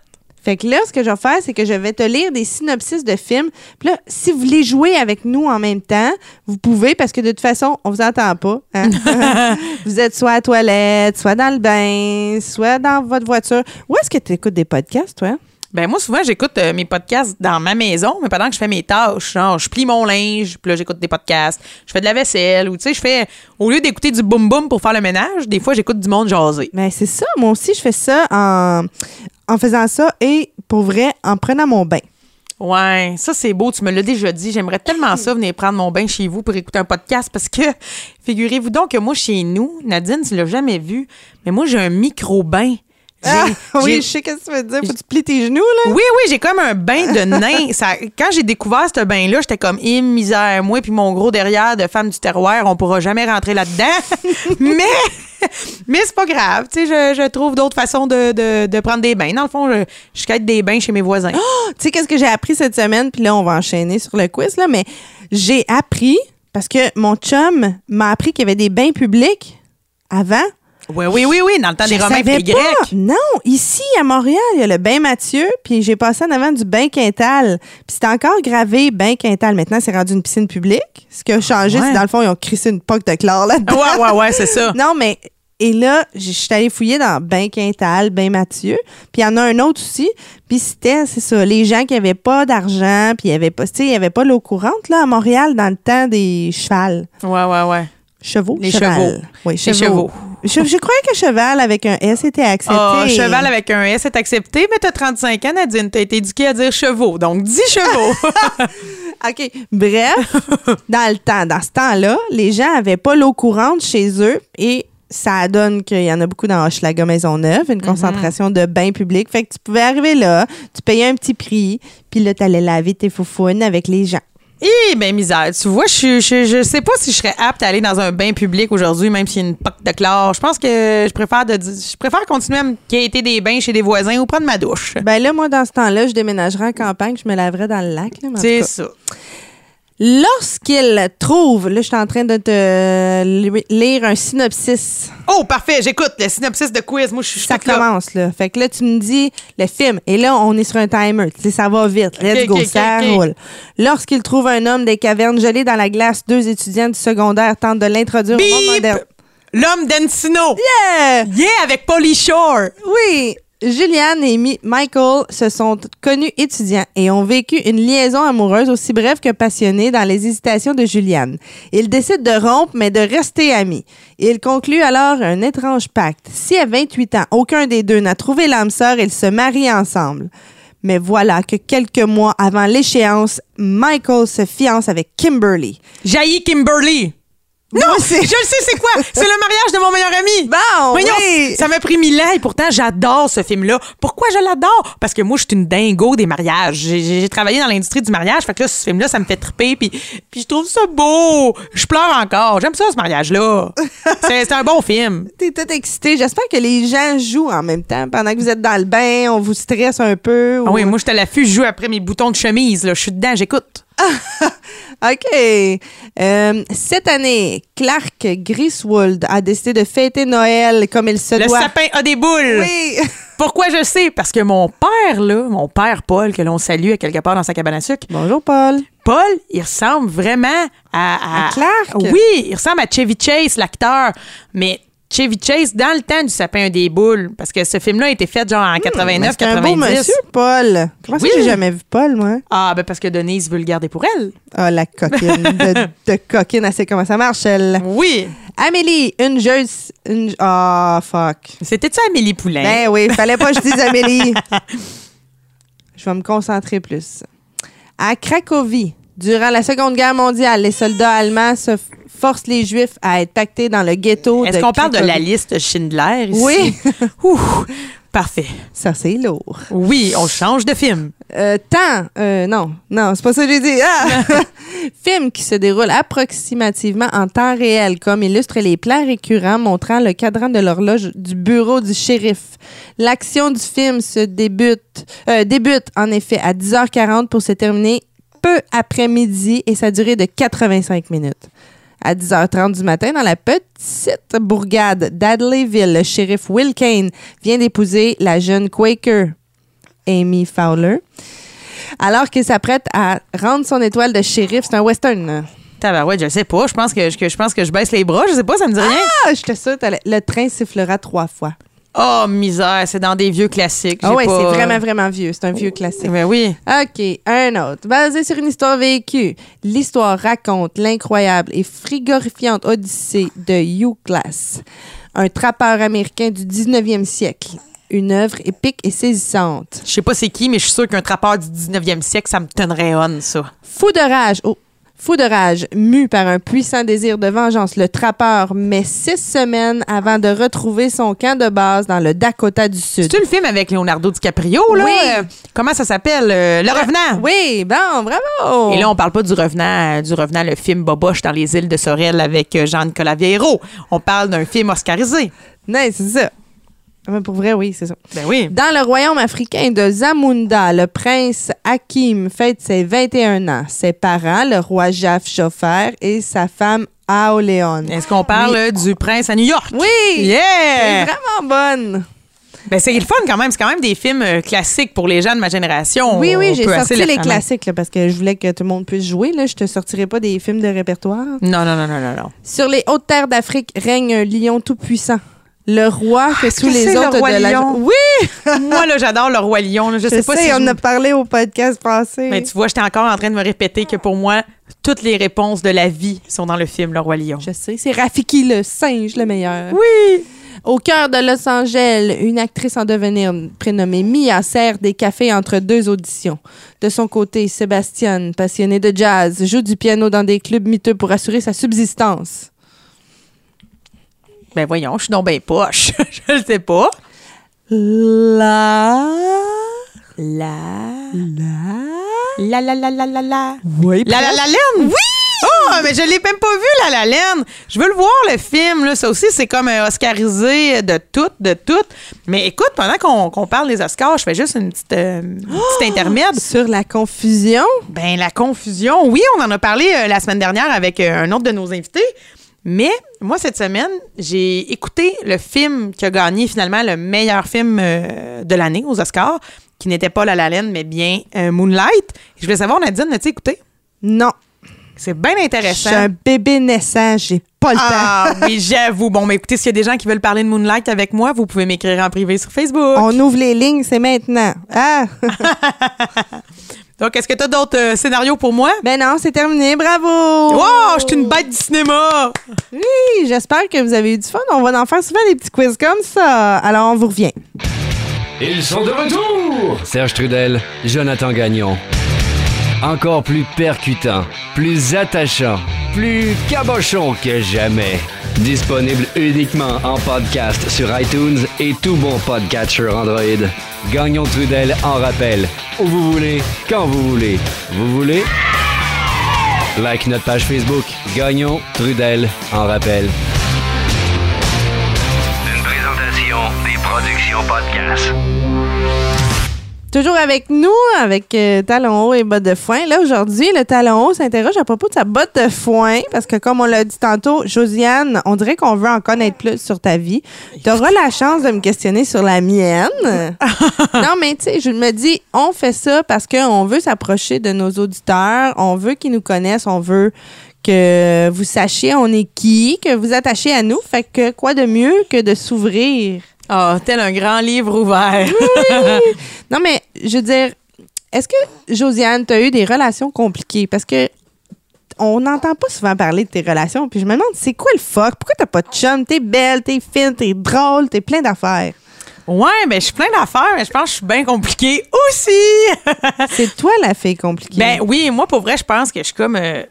Fait que là, ce que je vais faire, c'est que je vais te lire des synopsis de films. Puis là, si vous voulez jouer avec nous en même temps, vous pouvez, parce que de toute façon, on vous entend pas. hein? vous êtes soit à la toilette, soit dans le bain, soit dans votre voiture. Où est-ce que tu écoutes des podcasts, toi? Ben moi souvent j'écoute euh, mes podcasts dans ma maison, mais pendant que je fais mes tâches, genre je plie mon linge, puis là j'écoute des podcasts, je fais de la vaisselle ou tu sais je fais au lieu d'écouter du boum boum pour faire le ménage, des fois j'écoute du monde jaser. Ben, c'est ça. Moi aussi, je fais ça en, en faisant ça et pour vrai, en prenant mon bain. Ouais, ça c'est beau, tu me l'as déjà dit. J'aimerais tellement ça venir prendre mon bain chez vous pour écouter un podcast parce que figurez-vous donc que moi chez nous, Nadine, tu l'as jamais vu, mais moi j'ai un micro-bain. J'ai- Ah, oui, je sais ce que tu veux dire. Faut que tu plies tes genoux, là. Oui, oui, j'ai comme un bain de nain. Ça, quand j'ai découvert ce bain-là, j'étais comme, eh, misère, moi puis mon gros derrière de femme du terroir, on pourra jamais rentrer là-dedans. mais, mais c'est pas grave. Tu sais, je, je trouve d'autres façons de, de, de prendre des bains. Dans le fond, je, je quête des bains chez mes voisins. Tu sais, qu'est-ce que j'ai appris cette semaine? Puis là, on va enchaîner sur le quiz, là. Mais j'ai appris, parce que mon chum m'a appris qu'il y avait des bains publics avant. Oui, oui, oui, oui, dans le temps des Romains et des. Grecs. Non, ici à Montréal, il y a le bain Mathieu, puis j'ai passé en avant du bain Quintal. Puis c'est encore gravé bain Quintal. Maintenant, c'est rendu une piscine publique. Ce qui a changé, Ouais. c'est dans le fond, ils ont crissé une poque de chlore là-dedans. Ouais, ouais, ouais, c'est ça. Non, mais Et là, je suis allée fouiller dans Ben Quintal, Ben Mathieu. Puis il y en a un autre aussi. Puis c'était, c'est ça, les gens qui avaient pas d'argent, puis il y avait pas, tu sais, il y avait pas l'eau courante, là, à Montréal, dans le temps des chevals. Ouais, ouais, ouais. Chevaux? Les chevaux. Oui, Les chevaux. Je, je croyais que cheval avec un S était accepté. Ah, cheval avec un S est accepté, mais t'as 35 ans, Nadine. T'as été éduquée à dire chevaux. Donc, 10 chevaux. OK. Bref, dans le temps, dans ce temps-là, les gens avaient pas l'eau courante chez eux et ça donne qu'il y en a beaucoup dans Hochelaga Maisonneuve, une concentration de bains publics. Fait que tu pouvais arriver là, tu payais un petit prix, puis là, t'allais laver tes foufounes avec les gens. Eh ben misère, tu vois, je, je, je sais pas si je serais apte à aller dans un bain public aujourd'hui, même s'il y a une poque de chlore. Je pense que je préfère de je préfère continuer à me quêter des bains chez des voisins ou prendre ma douche. Ben là, moi, dans ce temps-là, je déménagerais en campagne, je me laverais dans le lac. C'est ça. Lorsqu'il trouve, là, je suis en train de te li- lire un synopsis. Oh, parfait, j'écoute le synopsis de quiz. Moi, je suis Ça là. commence, là. Fait que là, tu me dis le film. Et là, on est sur un timer. Tu sais, ça va vite. Let's go, ça roule. Lorsqu'il trouve un homme des cavernes gelées dans la glace, deux étudiants du secondaire tentent de l'introduire au monde moderne. L'homme d'Encino. Yeah! Yeah, avec Polly Shore. Oui! Julianne et Mi- Michael se sont connus étudiants et ont vécu une liaison amoureuse aussi brève que passionnée dans les hésitations de Julianne. Ils décident de rompre, mais de rester amis. Ils concluent alors un étrange pacte. Si à 28 ans, aucun des deux n'a trouvé l'âme sœur, ils se marient ensemble. Mais voilà que quelques mois avant l'échéance, Michael se fiance avec Kimberly. Jaillit Kimberly. Non, je le sais, c'est quoi? C'est le mariage de mon meilleur ami. Bon, Voyons, oui. ça m'a pris mille ans et pourtant j'adore ce film-là. Pourquoi je l'adore? Parce que moi, je suis une dingo des mariages. J'ai- travaillé dans l'industrie du mariage, fait que là, ce film-là, ça me fait triper, puis, puis je trouve ça beau. Je pleure encore. J'aime ça, ce mariage-là. C'est c'est un bon film. T'es toute excitée. J'espère que les gens jouent en même temps pendant que vous êtes dans le bain. On vous stresse un peu. Ah oui, ou- moi, je te l'affût, je joue après mes boutons de chemise. Là. Je suis dedans, j'écoute. OK. Euh, cette année, Clark Griswold a décidé de fêter Noël comme il se Le doit. sapin a des boules. Oui. Pourquoi je sais? Parce que mon père, là, mon père Paul, que l'on salue à quelque part dans sa cabane à sucre, Bonjour, Paul. Paul, il ressemble vraiment à... À Clark? Oui, il ressemble à Chevy Chase, l'acteur. Mais Chevy Chase, dans le temps du sapin des boules, parce que ce film-là a été fait genre en 89, C'est un beau 90. monsieur, Paul. Comment Oui. ça que j'ai jamais vu Paul, moi? Ah, ben parce que Denise veut le garder pour elle. Ah, la coquine. de, de coquine, elle sait comment ça marche, elle. Oui. Amélie, une jeuse... Une... Ah, fuck. C'était-tu Amélie Poulain? Ben oui, fallait pas que je dise Amélie. Je vais me concentrer plus. À Cracovie, durant la Seconde Guerre mondiale, les soldats allemands se f- forcent les Juifs à être pactés dans le ghetto Est-ce qu'on parle de la liste Schindler ici? Oui. Ouh, parfait. Ça, c'est lourd. Oui, on change de film. Euh, temps, euh, non, non, c'est pas ça que j'ai dit. Ah! Film qui se déroule approximativement en temps réel, comme illustre les plans récurrents montrant le cadran de l'horloge du bureau du shérif. L'action du film se débute, euh, débute en effet à 10h40 pour se terminer peu après midi et sa durée de 85 minutes. À 10h30 du matin, dans la petite bourgade d'Adleyville, le shérif Will Kane vient d'épouser la jeune Quaker Amy Fowler. Alors qu'il s'apprête à rendre son étoile de shérif, c'est un western. là. Tabarouette, je sais pas. Je pense que, que- je pense que je baisse les bras. Je sais pas, ça me dit rien. Ah, je te sûre, le train sifflera trois fois. Oh, misère, c'est dans des vieux classiques. Ah ouais, pas- c'est vraiment, vraiment vieux. C'est un vieux classique. Ben oui. OK, un autre. Basé sur une histoire vécue, l'histoire raconte l'incroyable et frigorifiante odyssée de Hugh Glass, un trappeur américain du 19e siècle. Une œuvre épique et saisissante. Je sais pas c'est qui, mais je suis sûre qu'un trappeur du 19e siècle, ça me tennerait on, ça. Fou de rage, oh, fou de rage, mu par un puissant désir de vengeance, le trappeur met six semaines avant de retrouver son camp de base dans le Dakota du Sud. C'est-tu le film avec Leonardo DiCaprio, là? Oui. Euh, comment ça s'appelle? Euh, le Revenant. Oui, bon, bravo! Et là, on parle pas du Revenant, du Revenant, le film Boboche dans les îles de Sorel avec euh, Jean-Nicolas Vieiro. On parle d'un film oscarisé. Non, c'est ça. Mais pour vrai, oui, c'est ça. Ben oui. Dans le royaume africain de Zamunda, le prince Hakim fête ses 21 ans. Ses parents, le roi Jaf Jofer et sa femme Aoléon. Est-ce qu'on parle Oui. du prince à New York? Oui! C'est Yeah! vraiment bonne. Ben, c'est le fun quand même. C'est quand même des films euh, classiques pour les gens de ma génération. Oui, oui, j'ai sorti les classiques là, parce que je voulais que tout le monde puisse jouer. Là. Je te sortirai pas des films de répertoire. Non, non, non, non, non, non. Sur les hautes terres d'Afrique règne un lion tout-puissant. Le roi que est-ce tous que les c'est le autres roi de la lion? Oui, Moi, là, j'adore le Roi Lion. là. Je, je sais pas sais, si on je- a parlé au podcast passé. Mais tu vois, j'étais encore en train de me répéter que pour moi, toutes les réponses de la vie sont dans le film Le Roi Lion. Je sais, c'est Rafiki le singe le meilleur. Oui! Au cœur de Los Angeles, une actrice en devenir prénommée Mia sert des cafés entre deux auditions. De son côté, Sébastien, passionné de jazz, joue du piano dans des clubs miteux pour assurer sa subsistance. Ben voyons, je suis donc ben poche. je le sais pas. La... La... La... La la la la la la. Oui, La la la laine? Oui! Oh, mais je l'ai même pas vu, la la laine. Je veux le voir, le film. Là. Ça aussi, c'est comme euh, oscarisé de tout, de tout. Mais écoute, pendant qu'on qu'on parle des Oscars, je fais juste une petite, euh, une petite intermède. Sur la confusion? Ben, la confusion. Oui, on en a parlé euh, la semaine dernière avec euh, un autre de nos invités. Mais moi, cette semaine, j'ai écouté le film qui a gagné finalement le meilleur film euh, de l'année aux Oscars, qui n'était pas La La Land, mais bien euh, Moonlight. Je voulais savoir, Nadine, as-tu écouté? Non. C'est bien Je intéressant. suis un bébé naissant, j'ai pas le temps. Ah oui, j'avoue. Bon, mais écoutez, s'il y a des gens qui veulent parler de Moonlight avec moi, vous pouvez m'écrire en privé sur Facebook. On ouvre les lignes, c'est maintenant. Ah! Donc, est-ce que tu as d'autres euh, scénarios pour moi? ben non, c'est terminé, bravo! Wow, je suis une bête du cinéma! Oui, j'espère que vous avez eu du fun. On va en faire souvent des petits quiz comme ça. Alors, on vous revient. Ils sont de retour! Serge Trudel, Jonathan Gagnon. Encore plus percutant, plus attachant, plus cabochon que jamais. Disponible uniquement en podcast sur iTunes et tout bon podcatcher Android. Gagnon Trudel en rappel. Où vous voulez, quand vous voulez. Vous voulez? Like notre page Facebook. Gagnon Trudel en rappel. Une présentation des productions podcast. Toujours avec nous, avec euh, talon haut et bottes de foin. Là, aujourd'hui, le talon haut s'interroge à propos de sa botte de foin parce que, comme on l'a dit tantôt, Josiane, on dirait qu'on veut en connaître plus sur ta vie. Tu auras la chance de me questionner sur la mienne. non, mais tu sais, je me dis, on fait ça parce qu'on veut s'approcher de nos auditeurs, on veut qu'ils nous connaissent, on veut que vous sachiez on est qui, que vous attachez à nous. Fait que quoi de mieux que de s'ouvrir? Ah, tel un grand livre ouvert. Non, mais je veux dire, est-ce que, Josiane, tu as eu des relations compliquées? Parce que on n'entend pas souvent parler de tes relations. Puis je me demande, c'est quoi le fuck? Pourquoi t'as pas de chum? T'es belle, t'es fine, t'es drôle, t'es plein d'affaires. Ouais, ben je suis plein d'affaires, mais je pense que je suis bien compliquée aussi. C'est toi la fille compliquée. ben oui, moi pour vrai, je pense que je suis comme euh,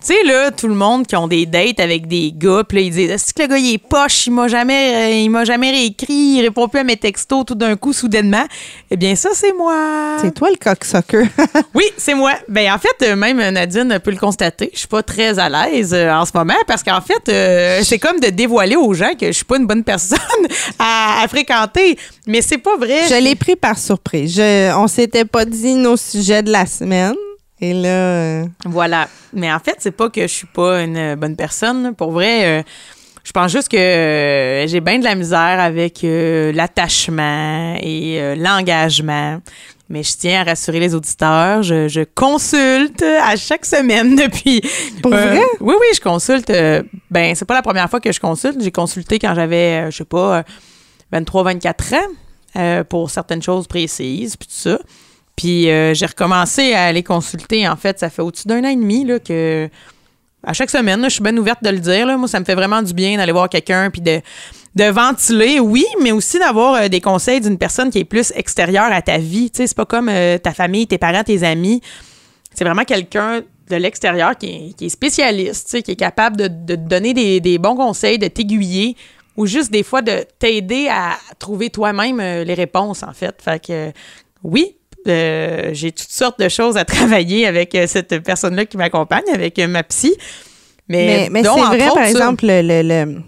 tu sais là, tout le monde qui ont des dates avec des gars, puis là ils disent est-ce que le gars il est poche, il m'a jamais euh, il m'a jamais réécrit, il répond plus à mes textos tout d'un coup soudainement. Eh bien ça c'est moi. c'est toi le cocksucker. Oui, c'est moi. Ben en fait, euh, même Nadine peut le constater. Je suis pas très à l'aise euh, en ce moment parce qu'en fait, euh, c'est comme de dévoiler aux gens que je suis pas une bonne personne à, à fréquenter. Mais c'est pas vrai. je l'ai pris par surprise. Je, on s'était pas dit nos sujets de la semaine. Et là, euh, Voilà. Mais en fait, c'est pas que je suis pas une euh, bonne personne. Pour vrai, euh, je pense juste que euh, j'ai bien de la misère avec l'attachement et l'engagement. Mais je tiens à rassurer les auditeurs, je, je consulte à chaque semaine depuis. Pour vrai? Oui, oui, je consulte. ben, c'est pas la première fois que je consulte. J'ai consulté quand j'avais, je sais pas, euh, 23, 24 ans pour certaines choses précises, puis tout ça. Puis euh, j'ai recommencé à aller consulter. En fait, ça fait au-dessus d'un an et demi là, que à chaque semaine, je suis bien ouverte de le dire. Moi, ça me fait vraiment du bien d'aller voir quelqu'un puis de, de ventiler, oui, mais aussi d'avoir euh, des conseils d'une personne qui est plus extérieure à ta vie. Tu sais, c'est pas comme euh, ta famille, tes parents, tes amis. C'est vraiment quelqu'un de l'extérieur qui est, qui est spécialiste, tu sais, qui est capable de, de te donner des, des bons conseils, de t'aiguiller ou juste des fois de t'aider à trouver toi-même les réponses, en fait. Fait que oui, euh, j'ai toutes sortes de choses à travailler avec euh, cette personne-là qui m'accompagne, avec euh, ma psy. Mais, mais, c'est vrai, autres, par ça. exemple, le, le, le,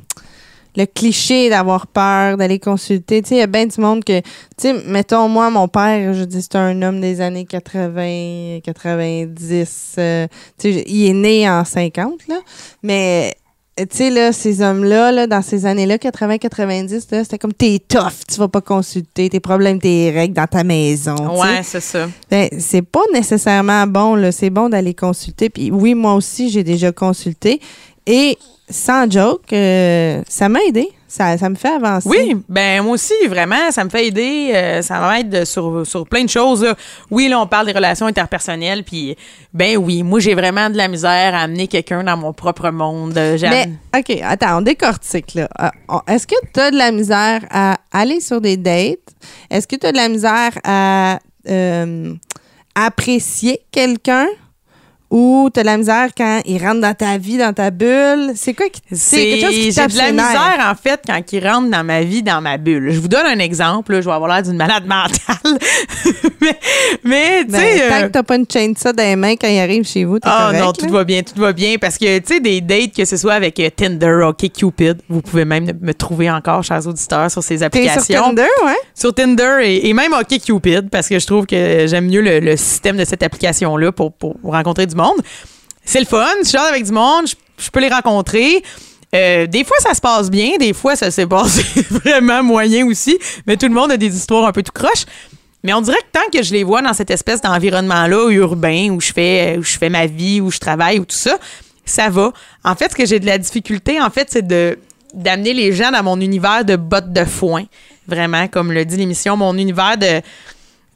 le cliché d'avoir peur, d'aller consulter. Tu sais, il y a bien du monde que, tu sais, mettons, moi, mon père, je dis, c'est un homme des années 80, 90. euh, tu sais, il est né en 50, là. Mais, tu sais, là, ces hommes-là, là, dans ces années-là, 80, 90, là, c'était comme, t'es tough, tu vas pas consulter, tes problèmes, tes règles dans ta maison. Ouais, c'est ça. Ben, c'est pas nécessairement bon, là. C'est bon d'aller consulter. Puis oui, moi aussi, j'ai déjà consulté. Et sans joke, euh, ça m'a aidé. Ça, ça me fait avancer. Oui, ben moi aussi, vraiment, ça me fait aider. euh, ça m'aide sur, sur plein de choses. là. Oui, là, on parle des relations interpersonnelles, puis ben oui, moi, j'ai vraiment de la misère à amener quelqu'un dans mon propre monde. Euh, Mais, OK, attends, on décortique, là. Euh, Est-ce que tu as de la misère à aller sur des dates? Est-ce que tu as de la misère à euh, apprécier quelqu'un? Ou tu as de la misère quand il rentre dans ta vie, dans ta bulle? C'est quoi qui C'est quelque chose qui j'ai de la misère en fait quand ils rentrent dans ma vie, dans ma bulle. Je vous donne un exemple. là, je vais avoir l'air d'une malade mentale, mais, mais tu Ben, sais. tant euh, que t'as pas une chaîne ça dans les mains quand il arrive chez vous, t'es Ah correct. non, tout là. va bien, tout va bien. Parce que, tu sais, des dates, que ce soit avec euh, Tinder, OkCupid, vous pouvez même me trouver encore, chers auditeurs, sur ces T'es applications. sur Tinder, ouais? Sur Tinder et, et même OkCupid, parce que je trouve que j'aime mieux le, le système de cette application-là pour, pour rencontrer du monde. C'est le fun, je sors avec du monde, je, peux les rencontrer. Euh, des fois, ça se passe bien, des fois, ça s'est passé vraiment moyen aussi, mais tout le monde a des histoires un peu tout croche. Mais on dirait que tant que je les vois dans cette espèce d'environnement-là urbain où je fais où je fais ma vie, où je travaille, ou tout ça, ça va. En fait, ce que j'ai de la difficulté, en fait, c'est de d'amener les gens dans mon univers de bottes de foin. Vraiment, comme le dit l'émission, mon univers de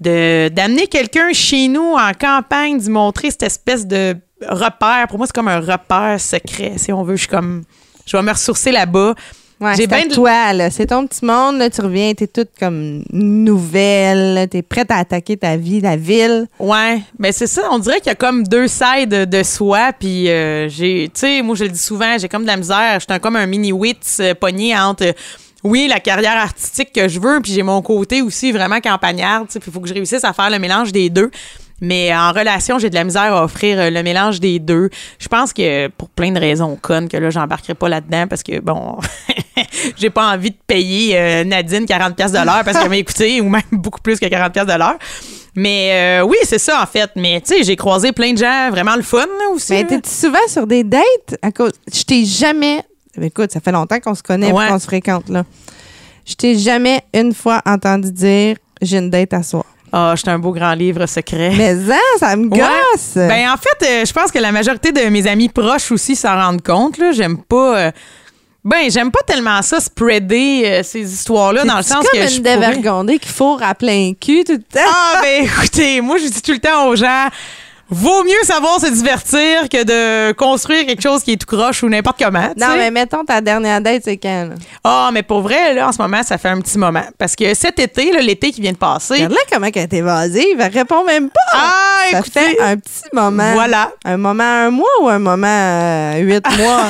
de d'amener quelqu'un chez nous en campagne, d'y montrer cette espèce de repère. Pour moi, c'est comme un repère secret, si on veut. Je suis comme je vais me ressourcer là-bas. Ouais, J'ai de- toi, là. C'est ton petit monde, là. Tu reviens, t'es toute comme nouvelle, t'es prête à attaquer ta vie, la ville. Ouais, mais c'est ça. On dirait qu'il y a comme deux sides de soi. Puis euh, j'ai, tu sais, moi je le dis souvent, j'ai comme de la misère. J'étais comme un mini wits euh, pogné entre. euh, oui, la carrière artistique que je veux, puis j'ai mon côté aussi vraiment campagnard. Il faut que je réussisse à faire le mélange des deux. Mais en relation, j'ai de la misère à offrir euh, le mélange des deux. Je pense que pour plein de raisons connes, que là, j'embarquerai pas là-dedans parce que, bon, j'ai pas envie de payer euh, Nadine 40$ piastres de l'heure parce qu'elle m'a écouté, ou même beaucoup plus que 40$ piastres de l'heure. Mais euh, oui, c'est ça, en fait. Mais tu sais, j'ai croisé plein de gens vraiment le fun là, aussi. Mais t'es souvent sur des dates? À cause, je t'ai jamais. Écoute, ça fait longtemps qu'on se connaît Ouais. qu'on se fréquente, là. Je t'ai jamais une fois entendu dire j'ai une date à soir. Ah, j'étais un beau grand livre secret. Mais ça, ça me Ouais. gosse! Ben, en fait, euh, je pense que la majorité de mes amis proches aussi s'en rendent compte. Là. J'aime pas. euh, ben, j'aime pas tellement ça, spreader euh, ces histoires-là, dans le C'est sens comme que je une pourrais- dévergondée qu'il faut à plein cul tout le temps? Ah, ben, écoutez, moi, je dis tout le temps aux gens. Vaut mieux savoir se divertir que de construire quelque chose qui est tout croche ou n'importe comment. non, sais. mais mettons ta dernière date, c'est quand? Ah, mais pour vrai, là, en ce moment, ça fait un petit moment. Parce que cet été, l'été qui vient de passer. Regarde-la comment elle est évasive. Elle répond même pas. Ah, ça écoutez. fait un petit moment. Voilà. Un moment un mois ou un moment euh, huit mois?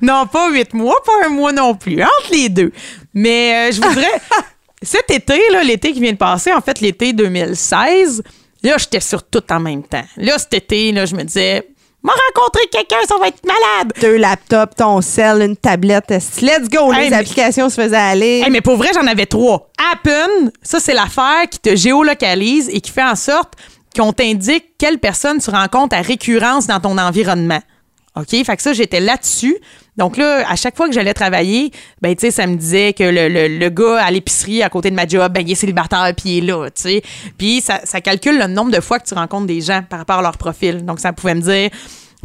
Non, pas huit mois, pas un mois non plus. Entre les deux. Mais euh, je voudrais. cet été, là, l'été qui vient de passer, en fait, l'été 2016, là, j'étais sur tout en même temps. Là, cet été, là, je me disais, m'a rencontré quelqu'un, ça va être malade. Deux laptops, ton sel, une tablette. Let's go! Hey, les mais- applications se faisaient aller. Hey, mais pour vrai, j'en avais trois. Appen, ça, c'est l'affaire qui te géolocalise et qui fait en sorte qu'on t'indique quelle personne tu rencontres à récurrence dans ton environnement. OK? Fait que ça, j'étais là-dessus. Donc là, à chaque fois que j'allais travailler, ben, tu sais, ça me disait que le, le- le gars à l'épicerie à côté de ma job, ben, il est célibataire puis il est là, tu sais. Puis ça, ça calcule le nombre de fois que tu rencontres des gens par rapport à leur profil. Donc ça pouvait me dire,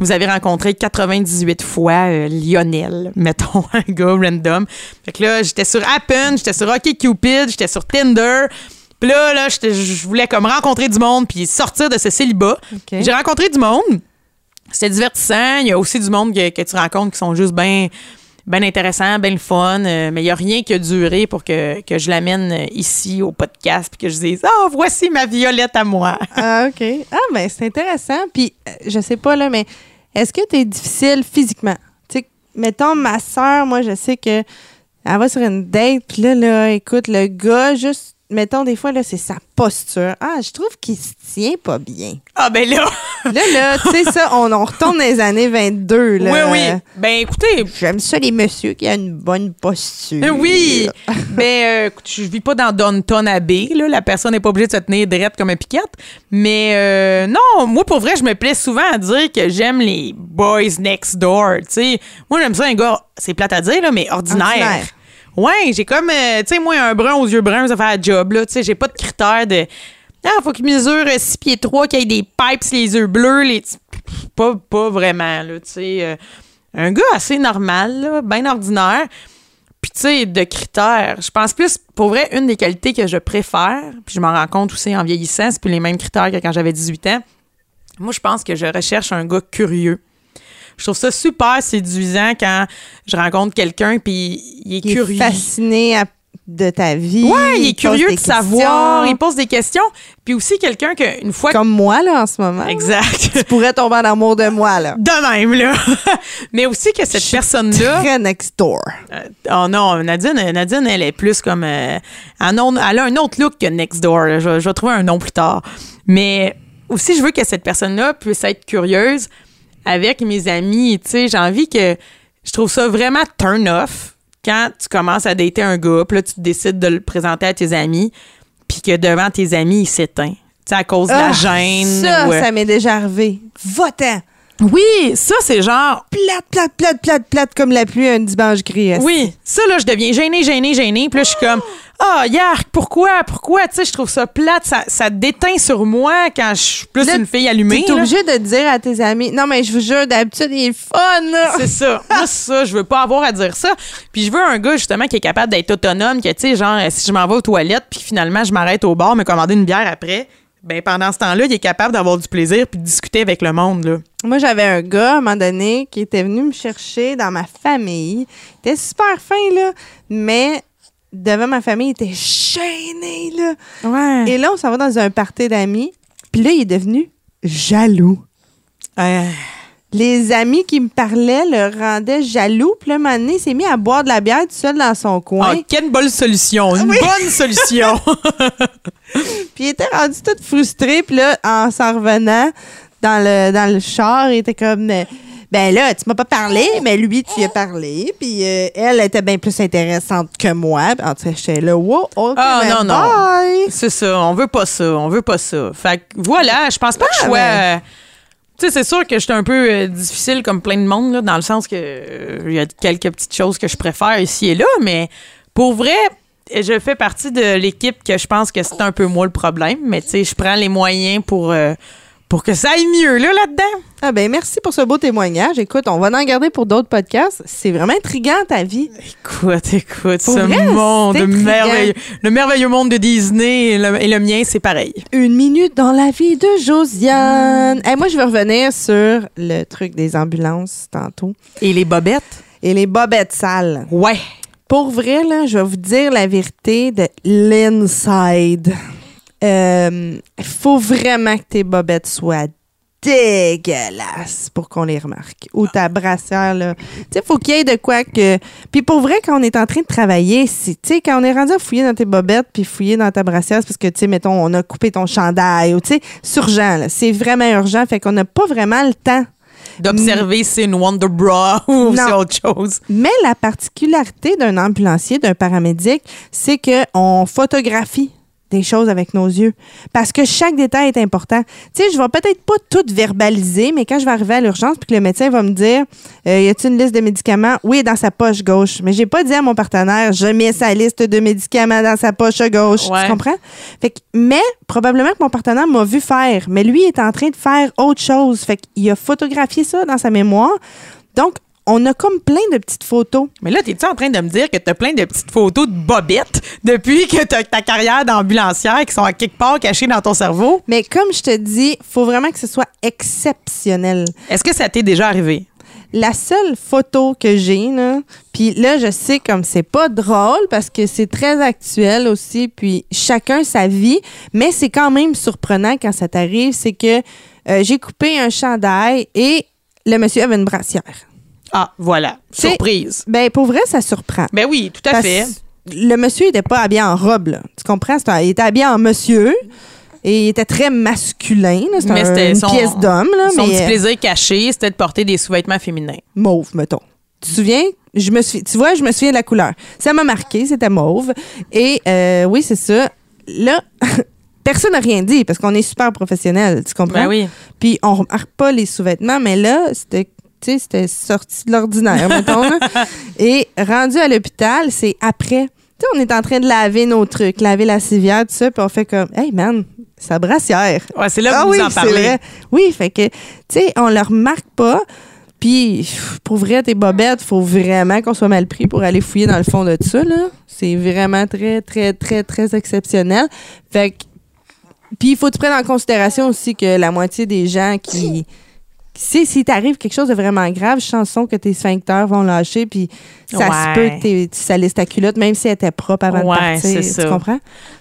vous avez rencontré 98 fois euh, Lionel, mettons, un gars random. Fait que là, j'étais sur Appen, j'étais sur OkCupid, j'étais sur Tinder. Puis là, là je voulais comme rencontrer du monde puis sortir de ce célibat. J'ai rencontré du monde. C'était divertissant. Il y a aussi du monde que, que tu rencontres qui sont juste bien ben intéressants, bien le fun. euh, mais il n'y a rien qui a duré pour que, je l'amène euh, ici au podcast puis que je dise Ah, voici ma violette à moi. Ah, OK. Ah, ben, c'est intéressant. Puis, euh, je sais pas, là, mais est-ce que tu es difficile physiquement? Tu sais, mettons, ma soeur, moi, je sais que elle va sur une date, puis là, là, écoute, le gars, juste, mettons, des fois, là, c'est sa posture. Ah, je trouve qu'il se tient pas bien. Ah, ben là. Là, là, tu sais, ça, on, on retourne dans les années 22, là. oui, oui. Ben écoutez, J'aime ça, les messieurs qui ont une bonne posture. Euh, Oui, mais euh, écoute, je vis pas dans Downton Abbey. Là. La personne n'est pas obligée de se tenir droite comme un piquette. Mais euh, non, moi, pour vrai, je me plais souvent à dire que j'aime les boys next door. tu sais. Moi, j'aime ça, un gars, c'est plate à dire, là, mais ordinaire. Ordinaire. Ouais, j'ai comme, euh, tu sais, moi, un brun aux yeux bruns, ça fait la job. là. Tu sais, j'ai pas de critères de. Ah, faut qu'il mesure 6 pieds 3, qu'il ait des pipes, les yeux bleus. Les... Pas, pas vraiment, là, tu sais. euh, un gars assez normal, bien ordinaire. Puis, tu sais, de critères, je pense plus, pour vrai, une des qualités que je préfère, puis je m'en rends compte aussi en vieillissant, c'est plus les mêmes critères que quand j'avais 18 ans. Moi, je pense que je recherche un gars curieux. Je trouve ça super séduisant quand je rencontre quelqu'un, puis il est Il est curieux. fasciné à- de ta vie. Ouais, il est curieux de savoir, il pose des questions. Puis aussi quelqu'un que, une fois... Comme moi, là, en ce moment. Exact. Tu pourrais tomber en amour de moi, là. De même, là. Mais aussi que cette personne-là... Très next door. Euh, oh non, Nadine, Nadine, elle est plus comme. euh, un elle a un autre look que Next Door. là. Je, je vais trouver un nom plus tard. Mais aussi, je veux que cette personne-là puisse être curieuse avec mes amis. Tu sais, j'ai envie que. Je trouve ça vraiment turn off quand tu commences à dater un gars, puis là, tu décides de le présenter à tes amis, puis que devant tes amis, il s'éteint. Tu sais, à cause de la Ah, gêne. Ça, euh, ça m'est déjà arrivé. Va-t'en. Oui, ça, c'est genre. Plate, plate, plate, plate, plate, comme la pluie un dimanche gris. Oui, ça là, je deviens gênée, gênée, gênée. Puis là, je suis comme, ah, yark, pourquoi, pourquoi? Tu sais, je trouve ça plate, ça, ça déteint sur moi quand je suis plus Là, une fille allumée. T'es là. obligé de dire à tes amis, non, mais je vous jure, d'habitude, il est fun, là. C'est ça. Moi, ça, je veux pas avoir à dire ça. Puis je veux un gars, justement, qui est capable d'être autonome, que, tu sais, genre, si je m'en vais aux toilettes, puis finalement, je m'arrête au bar, me commander une bière après, ben pendant ce temps-là, il est capable d'avoir du plaisir puis de discuter avec le monde, là. Moi, j'avais un gars, à un moment donné, qui était venu me chercher dans ma famille. Il était super fin, là, mais devant ma famille, il était gêné, là. Ouais. Et là, on s'en va dans un party d'amis. Puis là, il est devenu jaloux. Les amis qui me parlaient le rendaient jaloux. Puis là, un moment donné, il s'est mis à boire de la bière tout seul dans son coin. Ah, quelle bonne solution. Une Oui. bonne solution. Puis il était rendu tout frustré. Puis là, en s'en revenant dans le, dans le char, il était comme... Ben là, tu m'as pas parlé, mais lui, tu y as parlé. Puis euh, elle était bien plus intéressante que moi. En tout cas, j'étais là, wow, OK, Ah, ben non, non. C'est ça, on veut pas ça, on veut pas ça. Fait que voilà, je pense pas que je Ah, sois. euh, tu sais, c'est sûr que je suis un peu euh, difficile comme plein de monde, là, dans le sens que il y a quelques petites choses que je préfère ici et là, mais pour vrai, je fais partie de l'équipe que je pense que c'est un peu moi le problème, mais tu sais, je prends les moyens pour, euh, pour que ça aille mieux là, là-dedans. Ah ben merci pour ce beau témoignage. Écoute, on va en garder pour d'autres podcasts. C'est vraiment intriguant ta vie. Écoute, écoute, Pour ce vrai, monde merveilleux. Le merveilleux monde de Disney et le, et le mien, c'est pareil. Une minute dans la vie de Josiane. Eh, moi, je vais revenir sur le truc des ambulances tantôt Et les bobettes? et les bobettes sales. Ouais. Pour vrai, là, je vais vous dire la vérité de l'inside. Euh, Il faut vraiment que tes bobettes soient dégueulasses pour qu'on les remarque. Ou ta brassière, là. Tu sais, faut qu'il y ait de quoi que... Puis pour vrai, quand on est en train de travailler, si, tu sais, quand on est rendu à fouiller dans tes bobettes puis fouiller dans ta brassière, c'est parce que, tu sais, mettons, on a coupé ton chandail ou, tu sais, c'est urgent, là. C'est vraiment urgent. Fait qu'on n'a pas vraiment le temps d'observer si c'est une Wonder Bra ou c'est autre chose. Mais la particularité d'un ambulancier, d'un paramédic, c'est qu'on photographie des choses avec nos yeux. Parce que chaque détail est important. Tu sais, je vais peut-être pas tout verbaliser, mais quand je vais arriver à l'urgence puis que le médecin va me dire euh, Y a-t-il une liste de médicaments? Oui, dans sa poche gauche. Mais j'ai pas dit à mon partenaire Je mets sa liste de médicaments dans sa poche gauche. Ouais. Tu comprends? Fait que, Mais probablement que mon partenaire m'a vu faire, mais lui est en train de faire autre chose. Fait qu'il a photographié ça dans sa mémoire. Donc, on a comme plein de petites photos. Mais là, t'es-tu en train de me dire que t'as plein de petites photos de bobettes depuis que t'as ta carrière d'ambulancière qui sont à quelque part cachées dans ton cerveau? Mais comme je te dis, faut vraiment que ce soit exceptionnel. Est-ce que ça t'est déjà arrivé? La seule photo que j'ai, là, puis là, je sais comme c'est pas drôle parce que c'est très actuel aussi, puis chacun sa vie, mais c'est quand même surprenant quand ça t'arrive, c'est que euh, j'ai coupé un chandail et le monsieur avait une brassière. Ah, voilà. Surprise. Ben, pour vrai, ça surprend. Ben oui, tout à Parce- fait. Le monsieur n'était pas habillé en robe, là. Tu comprends? Un- il était habillé en monsieur et il était très masculin. C'était Mais un- c'était une son- pièce d'homme. Son mais, petit euh, plaisir caché, c'était de porter des sous-vêtements féminins. mauve, mettons. Tu te souviens? Je me suis, tu vois, je me souviens de la couleur. Ça m'a marqué, c'était mauve. Et euh, oui, c'est ça. Là, personne n'a rien dit parce qu'on est super professionnel, tu comprends? Ben oui. Puis on remarque pas les sous-vêtements, mais là, c'était tu sais, c'était sorti de l'ordinaire, mettons. là. Et rendu à l'hôpital, c'est après. Tu sais, on est en train de laver nos trucs, laver la civière, tout ça, puis on fait comme, hey man, sa brassière. Ouais, c'est là que ah vous oui, en parlez. vrai. Oui, fait que, tu sais, on le remarque pas. Puis, pour vrai, tes bobettes, faut vraiment qu'on soit mal pris pour aller fouiller dans le fond de ça, là. C'est vraiment très, très, très, très exceptionnel. Fait que, puis il faut que tu prennes en considération aussi que la moitié des gens qui... Si, si t'arrive quelque chose de vraiment grave, chanson que tes sphincters vont lâcher, puis ça se peut que tu salisses ta culotte, même si elle était propre avant Ouais, de partir. c'est Tu ça. comprends?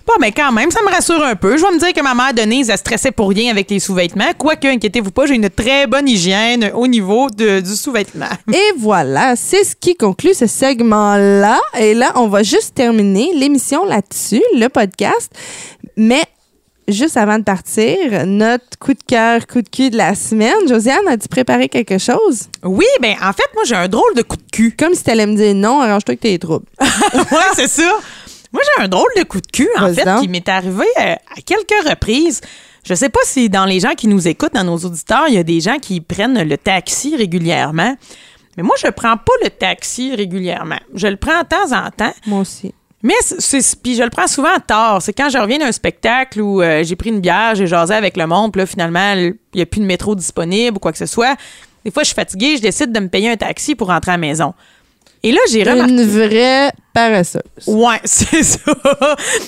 Bon, mais quand même, ça me rassure un peu. Je vais me dire que ma mère Denise, elle stressait pour rien avec les sous-vêtements. Quoique, inquiétez-vous pas, j'ai une très bonne hygiène au niveau de- du sous-vêtement. Et voilà, c'est ce qui conclut ce segment-là. Et là, on va juste terminer l'émission là-dessus, le podcast. Mais juste avant de partir, notre coup de cœur, coup de cul de la semaine. Josiane, as-tu préparé quelque chose? Oui, ben en fait, moi, j'ai un drôle de coup de cul. Comme si t'allais me dire non, arrange-toi que t'es troubles. ouais, c'est ça. Moi, j'ai un drôle de coup de cul, en fait, donc. qui m'est arrivé euh, à quelques reprises. Je sais pas si dans les gens qui nous écoutent, dans nos auditeurs, il y a des gens qui prennent le taxi régulièrement. Mais moi, je prends pas le taxi régulièrement. Je le prends de temps en temps. Moi aussi. Mais puis je le prends souvent tard. C'est quand je reviens d'un spectacle où euh, j'ai pris une bière, j'ai jasé avec le monde, puis là finalement il y a plus de métro disponible ou quoi que ce soit. Des fois je suis fatiguée, je décide de me payer un taxi pour rentrer à la maison. Et là j'ai remarqué Une vraie paresseuse. Ouais, c'est ça.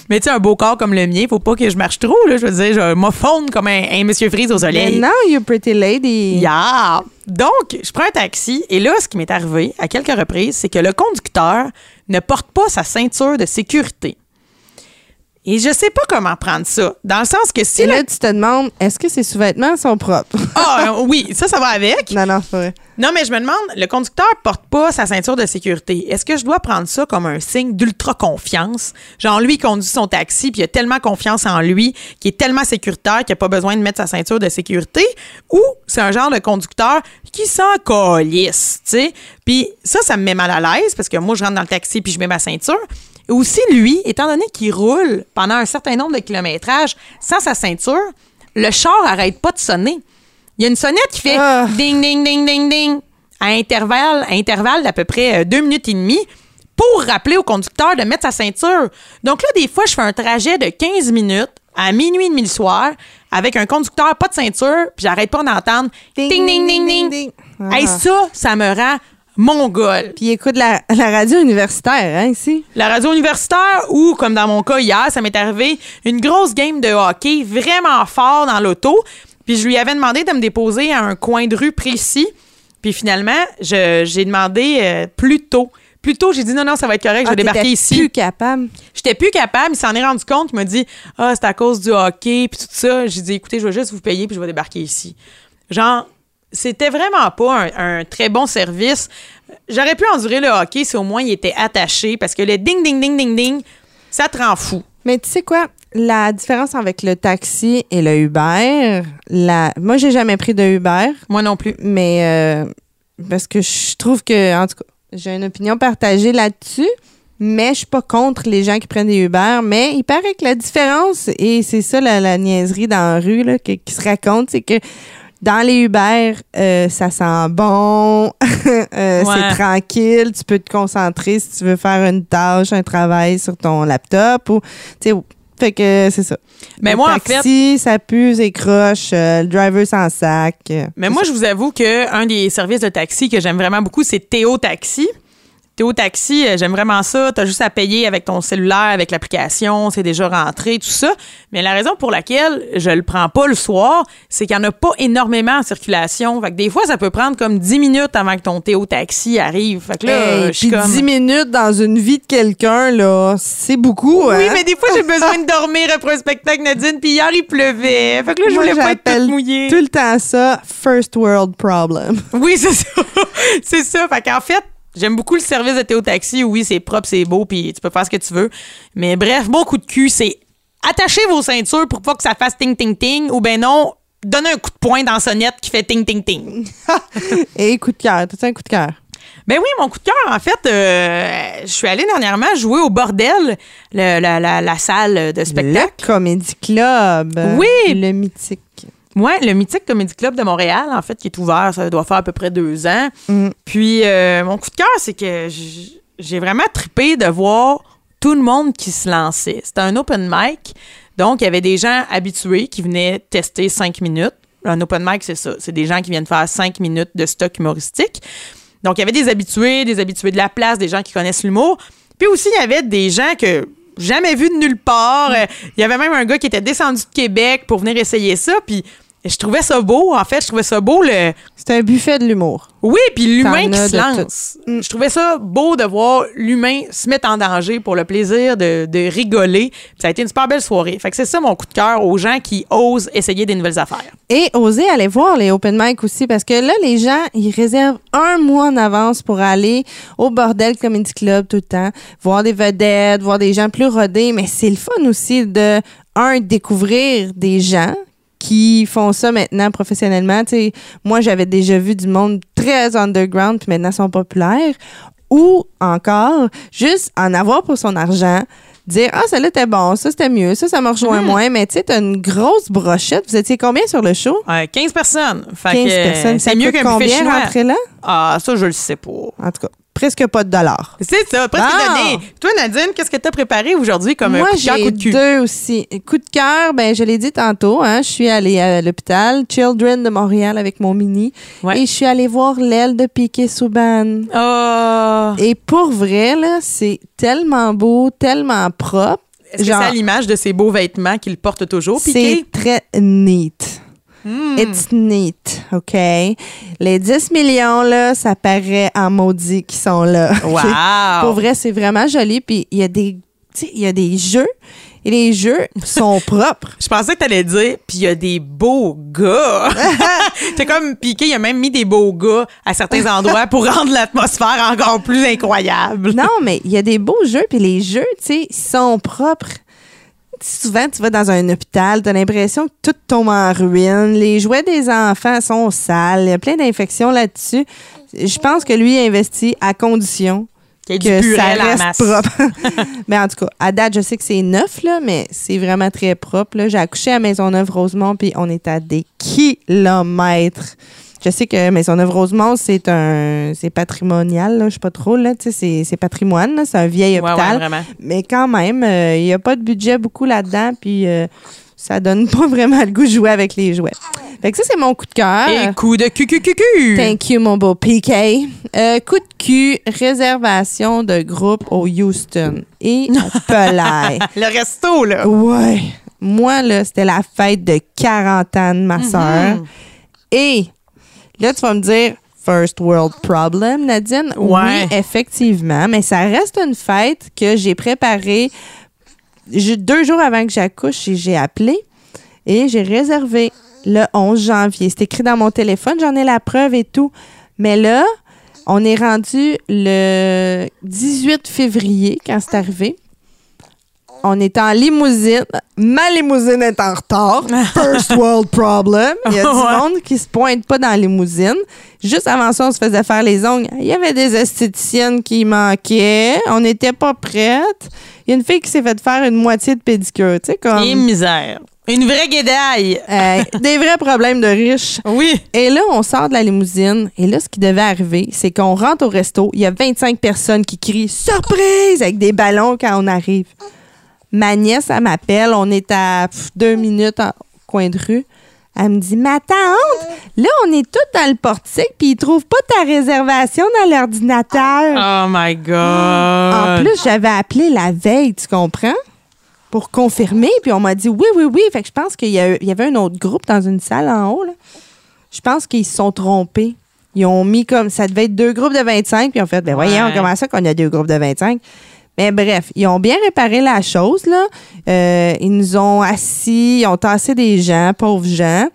Mais tu sais, un beau corps comme le mien, faut pas que je marche trop, là. Je veux dire, je m'affone comme un, un monsieur frise au Mais soleil. non, you pretty lady. Yeah. Donc, je prends un taxi et là, ce qui m'est arrivé à quelques reprises, c'est que le conducteur ne porte pas sa ceinture de sécurité. Et je sais pas comment prendre ça. Dans le sens que si Et là, tu te demandes, est-ce que ses sous-vêtements sont propres? Ah, euh, oui, ça, ça va avec. non, non, c'est vrai. Non, mais je me demande, le conducteur porte pas sa ceinture de sécurité. Est-ce que je dois prendre ça comme un signe d'ultra confiance? Genre, lui, il conduit son taxi, puis il a tellement confiance en lui, qu'il est tellement sécuritaire qu'il a pas besoin de mettre sa ceinture de sécurité, ou c'est un genre de conducteur qui s'en calisse, tu sais? Puis ça, ça me met mal à l'aise, parce que moi, je rentre dans le taxi, puis je mets ma ceinture. Et aussi, lui, étant donné qu'il roule pendant un certain nombre de kilométrages sans sa ceinture, le char arrête pas de sonner. Il y a une sonnette qui fait Ah. ding, ding, ding, ding, ding, à intervalle, à intervalle d'à peu près euh, deux minutes et demie pour rappeler au conducteur de mettre sa ceinture. Donc là, des fois, je fais un trajet de 15 minutes à minuit et demi le soir avec un conducteur pas de ceinture, puis j'arrête pas d'entendre ding, ding, ding, ding. ding. Hey, Ah. ça, ça me rend mongol. Puis écoute la, la radio universitaire, hein, ici. La radio universitaire ou, comme dans mon cas hier, ça m'est arrivé, une grosse game de hockey vraiment fort dans l'auto. Puis je lui avais demandé de me déposer à un coin de rue précis. Puis finalement, j'ai demandé euh, plus tôt. Plus tôt, j'ai dit non, non, ça va être correct, je vais Ah, débarquer ici. plus capable. J'étais plus capable, il s'en est rendu compte, il m'a dit Ah, c'est à cause du hockey, puis tout ça. J'ai dit écoutez, je vais juste vous payer, puis je vais débarquer ici. Genre, c'était vraiment pas un, un très bon service. J'aurais pu endurer le hockey si au moins il était attaché, parce que le ding, ding, ding, ding, ding, ça te rend fou. Mais tu sais quoi? La différence avec le taxi et le Uber, la... moi, j'ai jamais pris de Uber, Moi non plus. mais euh, parce que je trouve que, en tout cas, j'ai une opinion partagée là-dessus, mais je suis pas contre les gens qui prennent des Uber, mais il paraît que la différence, et c'est ça la, la niaiserie dans la rue là, que- qui se raconte, c'est que dans les Uber, euh, ça sent bon, euh, Ouais. c'est tranquille, tu peux te concentrer si tu veux faire une tâche, un travail sur ton laptop ou tu sais fait que c'est ça. Mais le moi, en taxi, ça pue, c'est croche, euh, le driver sans sac. euh, Mais moi, ça. je vous avoue que un des services de taxi que j'aime vraiment beaucoup, c'est Théo Taxi. Théo Taxi, euh, j'aime vraiment ça. T'as juste à payer avec ton cellulaire, avec l'application, c'est déjà rentré, tout ça. Mais la raison pour laquelle je le prends pas le soir, c'est qu'il y en a pas énormément en circulation. Fait que des fois, ça peut prendre comme 10 minutes avant que ton Théo Taxi arrive. Fait que là, Hey, je suis puis comme... 10 minutes dans une vie de quelqu'un, là, c'est beaucoup. Oui, hein? mais des fois, j'ai besoin de dormir après un spectacle, Nadine, puis hier, il pleuvait. Fait que là, je Moi, voulais pas être toute mouillée. tout le temps ça first world problem. Oui, c'est ça. c'est ça. Fait qu'en fait, j'aime beaucoup le service de Théo Taxi. Oui, c'est propre, c'est beau, puis tu peux faire ce que tu veux. Mais bref, mon coup de cul, c'est attacher vos ceintures pour pas que ça fasse ting ting ting, ou ben non, donner un coup de poing dans la sonnette qui fait ting ting ting. Et coup de cœur, t'as un coup de cœur? Ben oui, mon coup de cœur, en fait, euh, je suis allée dernièrement jouer au bordel, le- la, la- la salle de spectacle. Le Comedy Club. Oui. Le mythique. Ouais, le mythique Comedy Club de Montréal, en fait, qui est ouvert, ça doit faire à peu près deux ans. Mm. Puis, euh, mon coup de cœur, c'est que j'ai vraiment trippé de voir tout le monde qui se lançait. C'était un open mic, donc il y avait des gens habitués qui venaient tester cinq minutes. Un open mic, c'est ça. C'est des gens qui viennent faire cinq minutes de stock humoristique. Donc, il y avait des habitués, des habitués de la place, des gens qui connaissent l'humour. Puis aussi, il y avait des gens que jamais vus de nulle part. Euh, Il y avait même un gars qui était descendu de Québec pour venir essayer ça. Puis je trouvais ça beau, en fait. Je trouvais ça beau, le, C'est un buffet de l'humour. oui, puis l'humain qui se lance. Je trouvais ça beau de voir l'humain se mettre en danger pour le plaisir de, de rigoler. Puis ça a été une super belle soirée. Fait que c'est ça mon coup de cœur aux gens qui osent essayer des nouvelles affaires. Et oser aller voir les open mic aussi, parce que là, les gens, ils réservent un mois en avance pour aller au Bordel Comedy Club tout le temps, voir des vedettes, voir des gens plus rodés, mais c'est le fun aussi de, un, découvrir des gens qui font ça maintenant professionnellement. Moi, j'avais déjà vu du monde très underground, puis maintenant, ils sont populaires. Ou encore, juste en avoir pour son argent, dire Ah, ça là était bon, ça c'était mieux, ça, ça me rejoint moins. Mais tu sais, t'as une grosse brochette. Vous étiez combien sur le show? Euh, 15 personnes. Fait 15 que, euh, personnes. Ça C'est mieux qu'un buffet combien chinois? rentrer là? Ah, ça, je le sais pas. En tout cas, presque pas de dollars. C'est ça, presque Bon. donné. Toi, Nadine, qu'est-ce que tu as préparé aujourd'hui comme Moi, un coup de coup de cul? deux aussi. Coup de cœur, ben je l'ai dit tantôt, hein, je suis allée à l'hôpital Children de Montréal avec mon mini Ouais. et je suis allée voir l'aile de Piqué Souban. Ah. Et pour vrai là, c'est tellement beau, tellement propre. Est-ce que Genre, c'est à l'image de ces beaux vêtements qu'il porte toujours, Piqué? C'est très neat. Hmm. It's neat, OK? Les 10 millions, là, ça paraît en maudit qui sont là. Wow! Pour vrai, c'est vraiment joli. Puis il y a des, tu sais, il y a des jeux et les jeux sont propres. Je pensais que t'allais dire, puis il y a des beaux gars. c'est comme Piqué, il a même mis des beaux gars à certains endroits pour rendre l'atmosphère encore plus incroyable. Non, mais il y a des beaux jeux, puis les jeux, tu sais, sont propres. Souvent, tu vas dans un hôpital, tu as l'impression que tout tombe en ruine. Les jouets des enfants sont sales. Il y a plein d'infections là-dessus. Je pense que lui a investi à condition du que ça reste masse. propre. mais en tout cas, à date, je sais que c'est neuf, là, mais c'est vraiment très propre. J'ai accouché à Maisonneuve-Rosemont, puis on est à des kilomètres. Je sais que Maisonneuve-Rosemont, c'est un c'est patrimonial, là, je sais pas trop, là, c'est- c'est patrimoine, là, c'est un vieil Ouais, ouais, hôpital. mais quand même, euh, il n'y a pas de budget beaucoup là-dedans, puis euh, ça donne pas vraiment le goût de jouer avec les jouets. Fait que ça, c'est mon coup de cœur. Et coup de cul, cul, cul, cul. Thank you, mon beau PK. Euh, coup de cul, réservation de groupe au Houston. Et Pelay. Le resto, là. Ouais. Moi, là, c'était la fête de 40 ans de ma Mhm. soeur. Et là, tu vas me dire, first world problem, Nadine. Ouais. Oui, effectivement. Mais ça reste une fête que j'ai préparée deux jours avant que j'accouche. J'ai- J'ai appelé et j'ai réservé le 11 janvier. C'est écrit dans mon téléphone. J'en ai la preuve et tout. Mais là, on est rendu le 18 février quand c'est arrivé. On est en limousine. Ma limousine est en retard. First world problem. Il y a du monde qui se pointe pas dans la limousine. Juste avant ça, on se faisait faire les ongles. Il y avait des esthéticiennes qui manquaient. On n'était pas prêtes. Il y a une fille qui s'est fait faire une moitié de pédicure. Tu sais, comme. Et misère. Une vraie guédaille. euh, des vrais problèmes de riches. Oui. Et là, on sort de la limousine. Et là, ce qui devait arriver, c'est qu'on rentre au resto. Il y a 25 personnes qui crient Surprise! avec des ballons quand on arrive. Ma nièce, elle m'appelle. On est à pff, deux minutes en coin de rue. Elle me dit Ma tante, là, on est tous dans le portique, puis ils trouvent pas ta réservation dans l'ordinateur. Oh my God. En plus, j'avais appelé la veille, tu comprends? Pour confirmer, puis on m'a dit oui, oui, oui. Fait que je pense qu'il y, avait un autre groupe dans une salle en haut. là. Je pense qu'ils se sont trompés. Ils ont mis comme ça devait être deux groupes de 25, puis ils ont fait ben voyons, Ouais. comment ça qu'on a deux groupes de 25? Mais bref, ils ont bien réparé la chose, là. Euh, ils nous ont assis, ils ont tassé des gens, pauvres gens.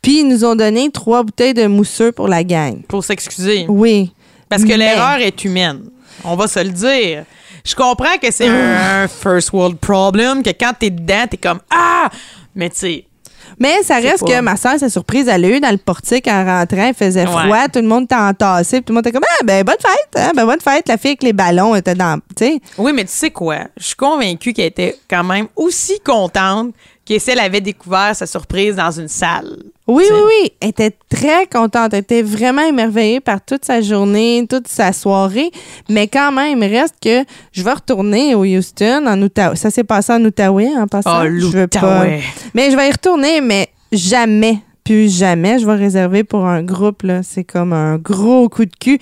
Puis ils nous ont donné trois bouteilles de mousseux pour la gang. Pour s'excuser. Oui. Parce que Mais- l'erreur est humaine. On va se le dire. Je comprends que c'est un first world problem, que quand t'es dedans, t'es comme Ah! Mais tu sais, Mais ça reste pas- que ma soeur, sa surprise, elle a eu dans le portique en rentrant, il faisait Ouais. froid, tout le monde était entassé, tout le monde était comme Ah, ben bonne fête, hein, ben bonne fête. La fille avec les ballons était dans. Tu sais. oui, mais tu sais quoi? Je suis convaincue qu'elle était quand même aussi contente que si elle avait découvert sa surprise dans une salle. Oui, oui, oui. Elle était très contente. Elle était vraiment émerveillée par toute sa journée, toute sa soirée. Mais quand même, il reste que je vais retourner au Houston, en Outaouais. Ça s'est passé en Outaouais, en passant. Ah, Je veux pas-. Mais je vais y retourner, mais jamais. plus jamais je vais réserver pour un groupe. là. C'est comme un gros coup de cul.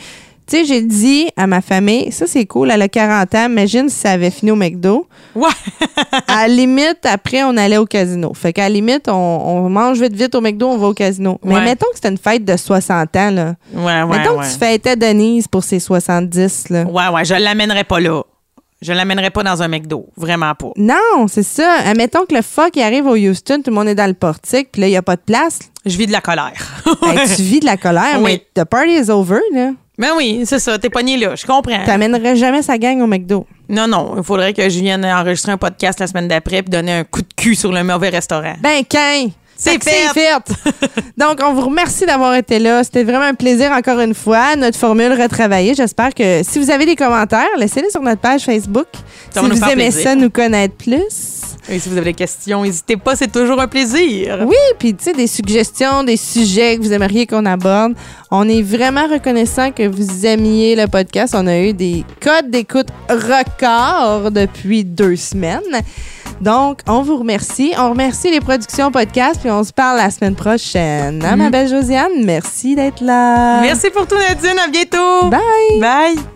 Tu sais, j'ai dit à ma famille, ça c'est cool, elle a 40 ans, imagine si ça avait fini au McDo. Ouais. À la limite, après, on allait au casino. Fait qu'à la limite, on, on mange vite vite au McDo, on va au casino. Mais mettons que c'était une fête de 60 ans, là. Ouais, ouais, mettons que tu fêtais Denise pour ses 70, là. Ouais, ouais, je l'amènerai pas là. Je l'amènerai pas dans un McDo. Vraiment pas. Non, c'est ça. Admettons que le fuck il arrive au Houston, tout le monde est dans le portique, puis là, il n'y a pas de place. Je vis de la colère. Hey, tu vis de la colère, Oui. mais the party is over, là. Ben oui, c'est ça. T'es pogné là. Je comprends. T'amènerais jamais sa gang au McDo. Non, non. Il faudrait que je vienne enregistrer un podcast la semaine d'après puis donner un coup de cul sur le mauvais restaurant. Ben, qu'un! C'est Fait fait. Donc, on vous remercie d'avoir été là. C'était vraiment un plaisir encore une fois. Notre formule retravaillée. J'espère que si vous avez des commentaires, laissez-les sur notre page Facebook. Ça si vous aimez plaisir. ça, nous connaître plus. Et si vous avez des questions, n'hésitez pas. C'est toujours un plaisir. Oui, puis tu sais, des suggestions, des sujets que vous aimeriez qu'on aborde. On est vraiment reconnaissant que vous aimiez le podcast. On a eu des codes d'écoute records depuis deux semaines. Donc, on vous remercie. On remercie les productions podcast, puis on se parle la semaine prochaine. Hein, ma belle Josiane? Merci d'être là. Merci pour tout, Nadine. À bientôt. Bye. Bye.